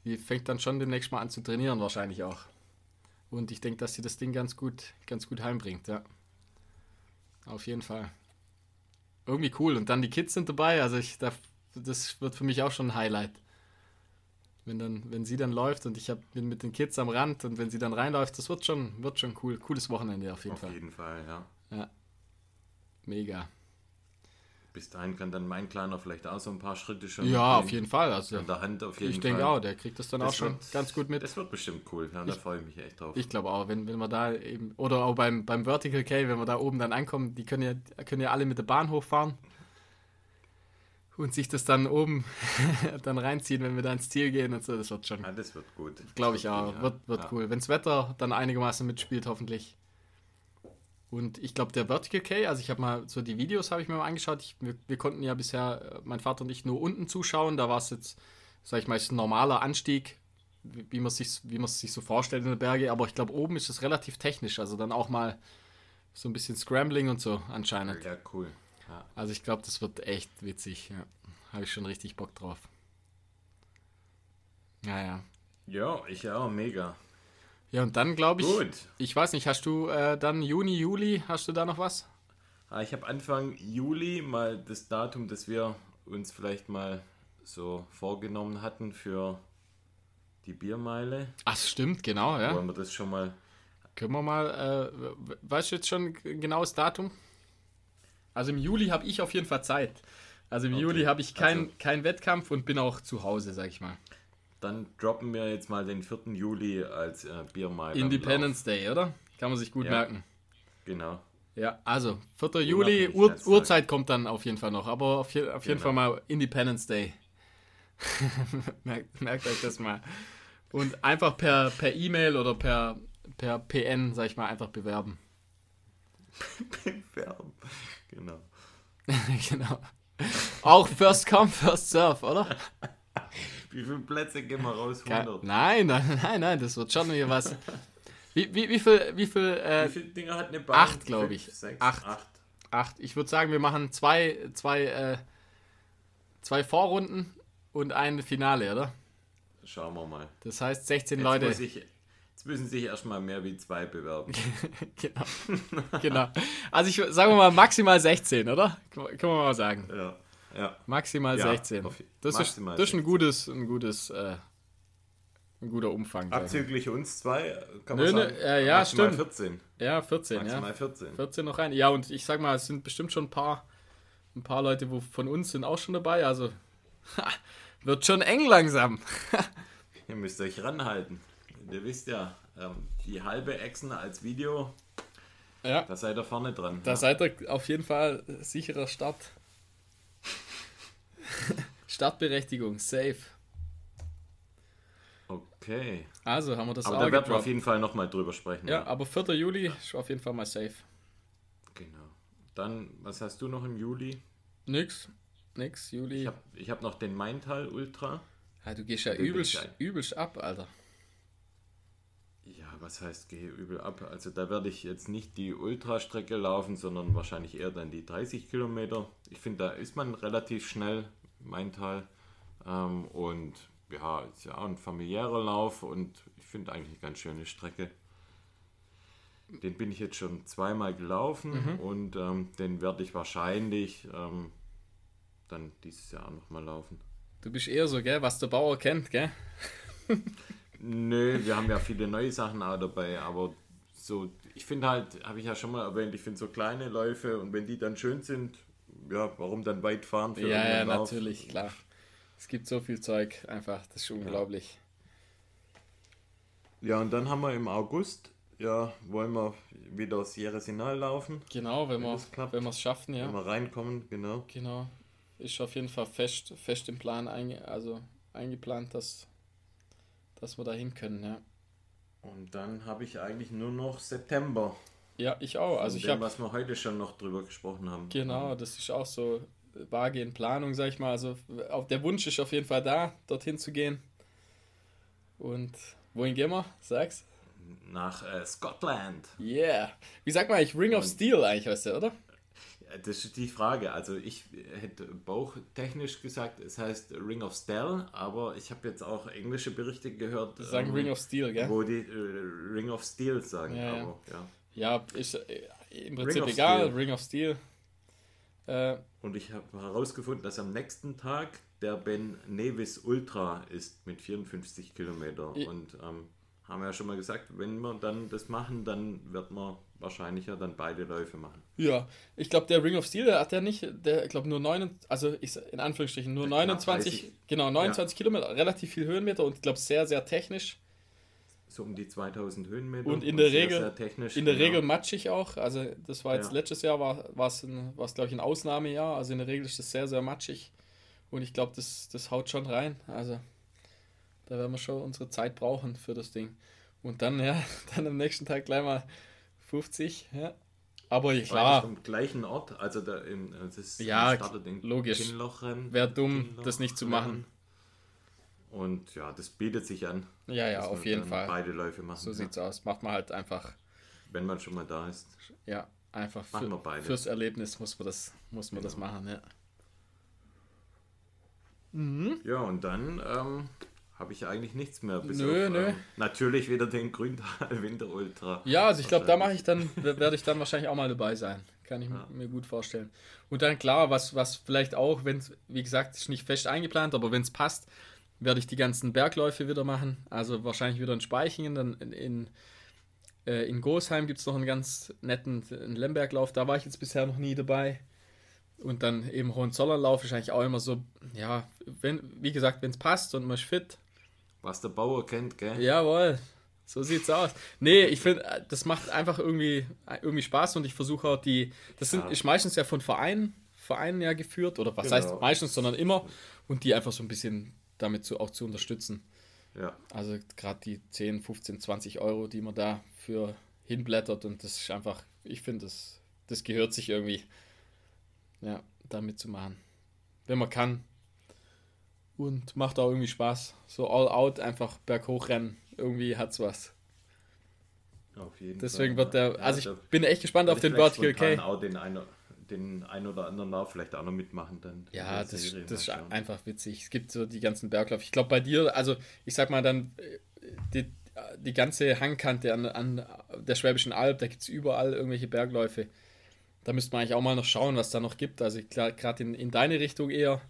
B: die fängt dann schon demnächst mal an zu trainieren wahrscheinlich auch. Und ich denke, dass sie das Ding ganz gut, ganz gut heimbringt, ja. Auf jeden Fall irgendwie cool. Und dann die Kids sind dabei. Also ich, das wird für mich auch schon ein Highlight. Wenn, dann, wenn sie dann läuft und ich hab, bin mit den Kids am Rand und wenn sie dann reinläuft, das wird schon, wird schon cool. Cooles Wochenende auf jeden auf Fall.
A: Auf jeden Fall, ja.
B: Ja. Mega.
A: Bis dahin kann dann mein Kleiner vielleicht auch so ein paar Schritte schon.
B: Ja, auf jeden Fall. Also,
A: an der Hand auf jeden
B: ich Fall. Ich denke auch, der kriegt das dann das auch schon wird, ganz gut mit.
A: Das wird bestimmt cool. Ja, da freue ich mich echt drauf.
B: Ich glaube auch, wenn, wenn wir da eben, oder auch beim, beim Vertical K, wenn wir da oben dann ankommen, die können ja, können ja alle mit der Bahn hochfahren und sich das dann oben dann reinziehen, wenn wir da ins Ziel gehen und so, das wird schon.
A: Ja, das wird gut.
B: Glaube ich auch, wird, wird ja. cool. Wenn das Wetter dann einigermaßen mitspielt, hoffentlich. Und ich glaube, der Vertical K, also ich habe mal so die Videos habe ich mir mal angeschaut. Ich, wir, wir, konnten ja bisher, äh, mein Vater und ich, nur unten zuschauen. Da war es jetzt, sag ich mal, ein normaler Anstieg, wie, wie man es sich, sich so vorstellt in den Berge. Aber ich glaube, oben ist es relativ technisch. Also dann auch mal so ein bisschen Scrambling und so anscheinend.
A: Ja, cool. Ja.
B: Also ich glaube, das wird echt witzig. Ja. Habe ich schon richtig Bock drauf. Ja, ja.
A: Ja, ich auch, mega.
B: Ja, und dann glaube ich, Gut. ich weiß nicht, hast du äh, dann Juni, Juli, hast du da noch was?
A: Ah, ich habe Anfang Juli mal das Datum, das wir uns vielleicht mal so vorgenommen hatten für die Biermeile.
B: Ach, stimmt, genau, ja.
A: Wollen wir das schon mal.
B: Können wir mal, äh, weißt du jetzt schon genaues Datum? Also im Juli habe ich auf jeden Fall Zeit. Also im okay. Juli habe ich keinen also, kein Wettkampf und bin auch zu Hause, sag ich mal.
A: Dann droppen wir jetzt mal den 4. Juli als äh, Biermeile.
B: Independence Day, oder? Kann man sich gut
A: ja,
B: merken.
A: Genau.
B: Ja, also 4. Juli, Ur Uhrzeit kommt dann auf jeden Fall noch, aber auf, je auf jeden genau. Fall mal Independence Day. merkt, merkt, euch das mal. Und einfach per E-Mail oder per, per PN, sag ich mal, einfach bewerben.
A: bewerben, genau.
B: genau. Auch First Come, First Serve, oder?
A: Wie viele Plätze gehen wir raus?
B: Ke-
A: 100.
B: Nein, nein, nein, nein, das wird schon hier was. Wie, wie, wie viel, wie viel, äh,
A: Wie viele Dinger hat eine Bahn?
B: acht, glaub
A: Fünf,
B: ich.
A: Sechs,
B: Acht.
A: acht.
B: acht? Ich würde sagen, wir machen zwei, zwei, äh, zwei Vorrunden und ein Finale, oder?
A: Schauen wir mal.
B: Das heißt 16
A: Jetzt,
B: Leute.
A: ich, jetzt müssen sich erstmal mehr wie zwei bewerben.
B: genau. genau. Also ich sagen wir mal maximal 16, oder? Kann man mal sagen.
A: ja. Ja.
B: Maximal
A: Ja,
B: 16.
A: auf-
B: Das ist,
A: maximal
B: das ist ein
A: 16.
B: gutes, ein gutes, äh, ein guter Umfang. sag ich.
A: Abzüglich uns zwei, kann man
B: nö,
A: sagen.
B: äh, ja,
A: maximal
B: stimmt.
A: 14.
B: Ja, 14,
A: Maximal
B: ja.
A: 14.
B: 14 noch rein. Ja, und ich sag mal, es sind bestimmt schon ein paar, ein paar Leute wo von uns sind auch schon dabei. Also wird schon eng langsam.
A: Ihr müsst euch ranhalten. Ihr wisst ja, ähm, die halbe Echsen als Video,
B: Ja,
A: da seid ihr vorne dran.
B: da seid ihr auf jeden Fall sicherer Start. Startberechtigung, safe.
A: Okay.
B: Also haben wir das
A: Aber
B: auch
A: da werden wir auf jeden Fall nochmal drüber sprechen.
B: Ja, aber 4. Juli ist auf jeden Fall mal safe.
A: Genau. Dann, was hast du noch im Juli?
B: Nix, nix, Juli.
A: Ich habe hab noch den Maintal Ultra.
B: ja, du gehst ja
A: Den
B: übelst, übelst ab, Alter.
A: Ja, was heißt, gehe übel ab? Also da werde ich jetzt nicht die Ultrastrecke laufen, sondern wahrscheinlich eher dann die 30 Kilometer. Ich finde, da ist man relativ schnell, Maintal. Ähm, und ja, ist ja auch ein familiärer Lauf und ich finde eigentlich eine ganz schöne Strecke. Den bin ich jetzt schon zweimal gelaufen und ähm, den werde ich wahrscheinlich ähm, dann dieses Jahr nochmal laufen.
B: Du bist eher so, gell, was der Bauer kennt, gell?
A: Nö, wir haben ja viele neue Sachen auch dabei, aber so, ich finde halt, habe ich ja schon mal erwähnt, ich finde so kleine Läufe und wenn die dann schön sind, ja, warum dann weit fahren für
B: Ja, ja,
A: Lauf?
B: natürlich, klar. Es gibt so viel Zeug, einfach, das ist unglaublich.
A: Ja, und dann haben wir im August, ja, wollen wir wieder Sierra Sinal laufen,
B: Genau, wenn,
A: wenn
B: wir es schaffen, ja.
A: wenn wir reinkommen, genau.
B: Genau. Ist auf jeden Fall fest, fest im Plan einge also eingeplant, dass, dass wir da hin können, ja.
A: Und dann habe ich eigentlich nur noch September.
B: Ja, ich auch. Also
A: Von
B: ich
A: dem,
B: habe
A: was wir heute schon noch drüber gesprochen haben.
B: Genau, das ist auch so vage in Planung, sag ich mal. Also auf, der Wunsch ist auf jeden Fall da, dorthin zu gehen. Und wohin gehen wir? Sag's.
A: Nach äh, Scotland.
B: Yeah. Wie sagt man eigentlich Ring of Steel eigentlich, weißt du, oder?
A: Das ist die Frage. Also ich hätte bauchtechnisch gesagt, es heißt Ring of Steel, aber ich habe jetzt auch englische Berichte gehört,
B: Die sagen
A: ähm,
B: Ring of Steel, gell?
A: wo die äh, Ring of Steel sagen.
B: Ja.
A: aber, ja.
B: Ja, ist äh, im Prinzip
A: of
B: egal.
A: Steel.
B: Ring of Steel. Äh,
A: Und ich habe herausgefunden, dass am nächsten Tag der Ben Nevis Ultra ist mit 54 Kilometer. Und ähm, haben wir ja schon mal gesagt, wenn wir dann das machen, dann wird man wahrscheinlich ja dann beide Läufe machen.
B: ja, ich glaube, der Ring of Steel, der hat ja nicht, der, glaube, nur 9, also ich, in Anführungsstrichen, nur
A: Knapp
B: 29,
A: 30.
B: genau, 29 Kilometer, relativ viel Höhenmeter und ich glaube, sehr, sehr technisch.
A: So um die 2000 Höhenmeter.
B: Und in der
A: sehr,
B: Regel-
A: sehr
B: In der
A: genau.
B: Regel matschig auch. Also das war jetzt
A: Ja.
B: letztes Jahr war war es glaube ich ein Ausnahmejahr. Also in der Regel ist das sehr sehr matschig und ich glaube das das haut schon rein. Also da werden wir schon unsere Zeit brauchen für das Ding. Und dann ja dann am nächsten Tag gleich mal 50. Ja. Aber
A: Beides
B: klar
A: vom gleichen Ort, also da im, das ist
B: Ja,
A: startet in
B: logisch. Wäre dumm,
A: Kinnloch-
B: das nicht zu machen.
A: Und ja, das bietet sich an.
B: ja ja auf jeden Fall.
A: Beide Läufe machen.
B: So
A: ja.
B: sieht's aus. Macht man halt einfach
A: Wenn man schon mal da ist.
B: ja einfach für, fürs Erlebnis muss man das muss man das
A: Genau.
B: machen. Ja.
A: Ja, und dann ähm, habe ich eigentlich nichts mehr. Bis
B: Nö,
A: auf,
B: nö.
A: Ähm, natürlich wieder den Grüntal Winter Ultra.
B: Ja, also ich glaube, da mache ich dann, werde ich dann wahrscheinlich auch mal dabei sein. Kann ich
A: Ja.
B: mir gut vorstellen. Und dann klar, was, was vielleicht auch, wenn es, wie gesagt, ist nicht fest eingeplant, aber wenn es passt, werde ich die ganzen Bergläufe wieder machen. Also wahrscheinlich wieder in Speichingen, dann in, in, äh, in Gosheim gibt es noch einen ganz netten Lemberglauf, da war ich jetzt bisher noch nie dabei. Und dann eben Hohenzollernlauf ist eigentlich auch immer so, ja, wenn, wie gesagt, wenn es passt und man ist fit,
A: Was der Bauer kennt, gell?
B: Jawohl, so sieht's aus. Nee, ich finde, äh, das macht einfach irgendwie, irgendwie Spaß und ich versuche auch die, das sind,
A: Ja.
B: ist meistens ja von Vereinen, Vereinen ja geführt oder was
A: Genau.
B: heißt meistens, sondern immer und die einfach so ein bisschen damit zu, auch zu unterstützen.
A: Ja.
B: Also gerade die 10, 15, 20 Euro, die man da für hinblättert und das ist einfach, ich finde, das, das gehört sich irgendwie, ja, damit zu machen. Wenn man kann. Und macht auch irgendwie Spaß. So all out einfach berghoch rennen. Irgendwie hat's was.
A: Auf jeden
B: Deswegen
A: Fall.
B: wird der. Also ich bin echt gespannt auf den Vertical K.
A: auch den, ein, den ein oder anderen Lauf vielleicht auch noch mitmachen dann.
B: Ja, das,
A: Serie.
B: das ist einfach witzig. Es gibt so die ganzen Bergläufe. Ich glaube bei dir, also ich sag mal dann, äh, die, die ganze Hangkante an, an der Schwäbischen Alb, da gibt es überall irgendwelche Bergläufe. Da müsste man eigentlich auch mal noch schauen, was da noch gibt. Also gerade in, in deine Richtung eher.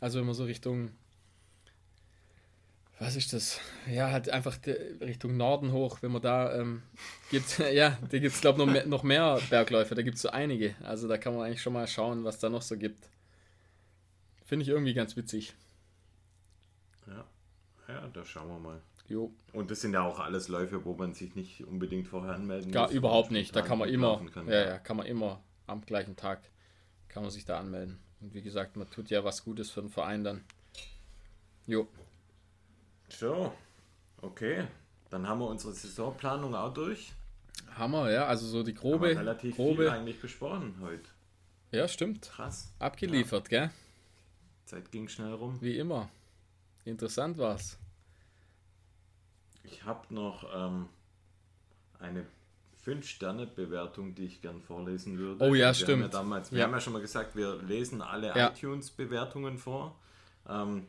B: Also wenn man so Richtung, was ist das? Ja, halt einfach Richtung Norden hoch, wenn man da ähm, gibt, ja, da gibt es glaube ich noch mehr, noch mehr Bergläufe, da gibt es so einige. Also da kann man eigentlich schon mal schauen, was da noch so gibt. Finde ich irgendwie ganz witzig.
A: Ja. ja, da schauen wir mal.
B: Jo,
A: Und das sind ja auch alles Läufe, wo man sich nicht unbedingt vorher anmelden
B: gar
A: muss.
B: überhaupt nicht. Da kann man immer,
A: kann.
B: ja, ja, kann man immer am gleichen Tag kann man sich da anmelden. Und wie gesagt, man tut ja was Gutes für den Verein dann. Jo,
A: So, okay. Dann haben wir unsere Saisonplanung auch durch.
B: Hammer, ja, also so die
A: Haben
B: grobe,
A: wir relativ viel
B: grobe,
A: eigentlich besprochen heute.
B: ja, stimmt,
A: Krass.
B: abgeliefert, gell?
A: Zeit ging schnell rum.
B: Wie immer. Interessant war's.
A: Ich habe noch ähm, eine 5-Sterne-Bewertung, die ich gern vorlesen würde.
B: Oh ja,
A: wir
B: stimmt.
A: Haben ja damals, wir
B: Ja.
A: haben ja schon mal gesagt, wir lesen alle
B: Ja.
A: iTunes-Bewertungen vor. Ähm,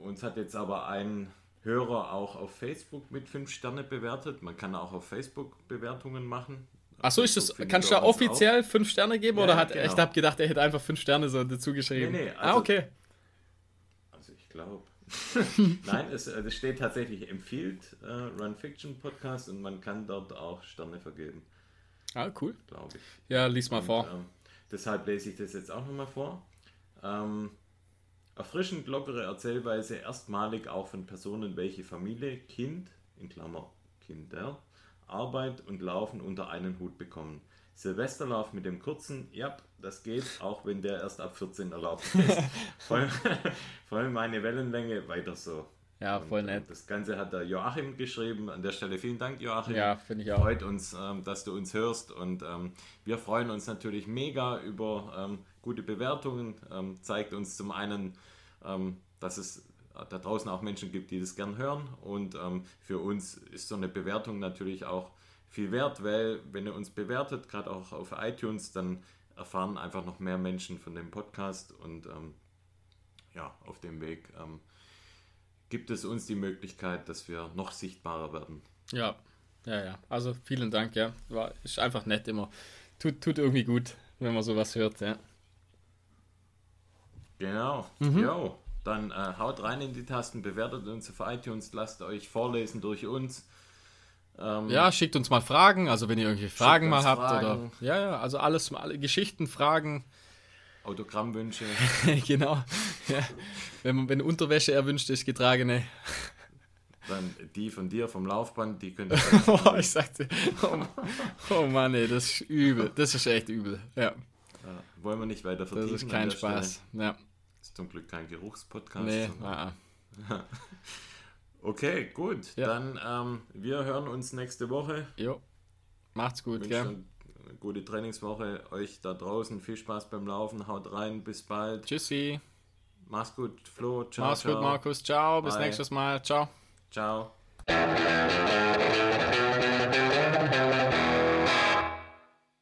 A: uns hat jetzt aber ein Hörer auch auf Facebook mit 5 Sterne bewertet. Man kann auch auf Facebook Bewertungen machen.
B: Achso, ist das, kannst du da offiziell fünf Sterne geben
A: Ja,
B: oder hat,
A: genau.
B: ich hab gedacht, er hätte einfach fünf Sterne so dazu geschrieben.
A: Nee, nee,
B: ah,
A: also-
B: okay.
A: auch. Also ich glaube. Nein, es, äh, es steht tatsächlich empfiehlt äh, Run Fiction Podcast und man kann dort auch Sterne vergeben,
B: Ah, cool.
A: glaube ich.
B: Ja, lies mal
A: Und,
B: vor.
A: Ähm, deshalb lese ich das jetzt auch nochmal vor. Ähm, erfrischend lockere Erzählweise, erstmalig auch von Personen, welche Familie, Kind, in Klammer Kinder, Arbeit und Laufen unter einen Hut bekommen. Silvesterlauf mit dem kurzen, ja, das geht, auch wenn der erst ab 14 erlaubt ist. voll, voll meine Wellenlänge, weiter so.
B: Ja, voll
A: Und, äh,
B: nett.
A: Das Ganze hat der Joachim geschrieben. An der Stelle vielen Dank, Joachim
B: Ja, finde ich auch.
A: freut uns, ähm, dass du uns hörst und ähm, wir freuen uns natürlich mega über ähm, gute Bewertungen. Ähm, zeigt uns zum einen, ähm, dass es da draußen auch Menschen gibt, die das gern hören und ähm, für uns ist so eine Bewertung natürlich auch viel wert, weil wenn ihr uns bewertet, gerade auch auf iTunes, dann erfahren einfach noch mehr Menschen von dem Podcast und ähm, ja, auf dem Weg ähm, gibt es uns die Möglichkeit, dass wir noch sichtbarer werden.
B: Ja, ja, ja. Also vielen Dank, ja. War, ist einfach nett immer. Tut, tut irgendwie gut, wenn man sowas hört, ja.
A: Genau.
B: Mhm.
A: Jo, dann äh, haut rein in die Tasten, bewertet uns auf iTunes, lasst euch vorlesen durch uns. Ähm,
B: Ja, schickt uns mal Fragen, also wenn ihr irgendwelche Fragen mal habt
A: Fragen.
B: oder. Ja, ja, also alles, alle Geschichten, Fragen,
A: Autogrammwünsche.
B: genau. Ja. Wenn, man, wenn Unterwäsche erwünscht ist, getragene.
A: dann die von dir vom Laufband, die könnt ihr.
B: Oh, ich sagte, oh, oh Mann, ey, das ist übel. Das ist echt übel. Ja,
A: äh, wollen wir nicht weiter
B: das
A: vertiefen.
B: ist
A: an
B: kein Spaß. Ja.
A: Ist zum Glück kein Geruchspodcast.
B: nee,
A: sondern-
B: ah, ah.
A: Okay, gut.
B: Ja.
A: Dann ähm, wir hören uns nächste Woche.
B: Jo, macht's gut, gell?
A: gute Trainingswoche. Euch da draußen viel Spaß beim Laufen. Haut rein. Bis bald.
B: Tschüssi.
A: Mach's gut, Flo. Ciao.
B: Mach's
A: ciao.
B: gut, Markus. Ciao, bis
A: Bye.
B: nächstes Mal. Ciao.
A: Ciao.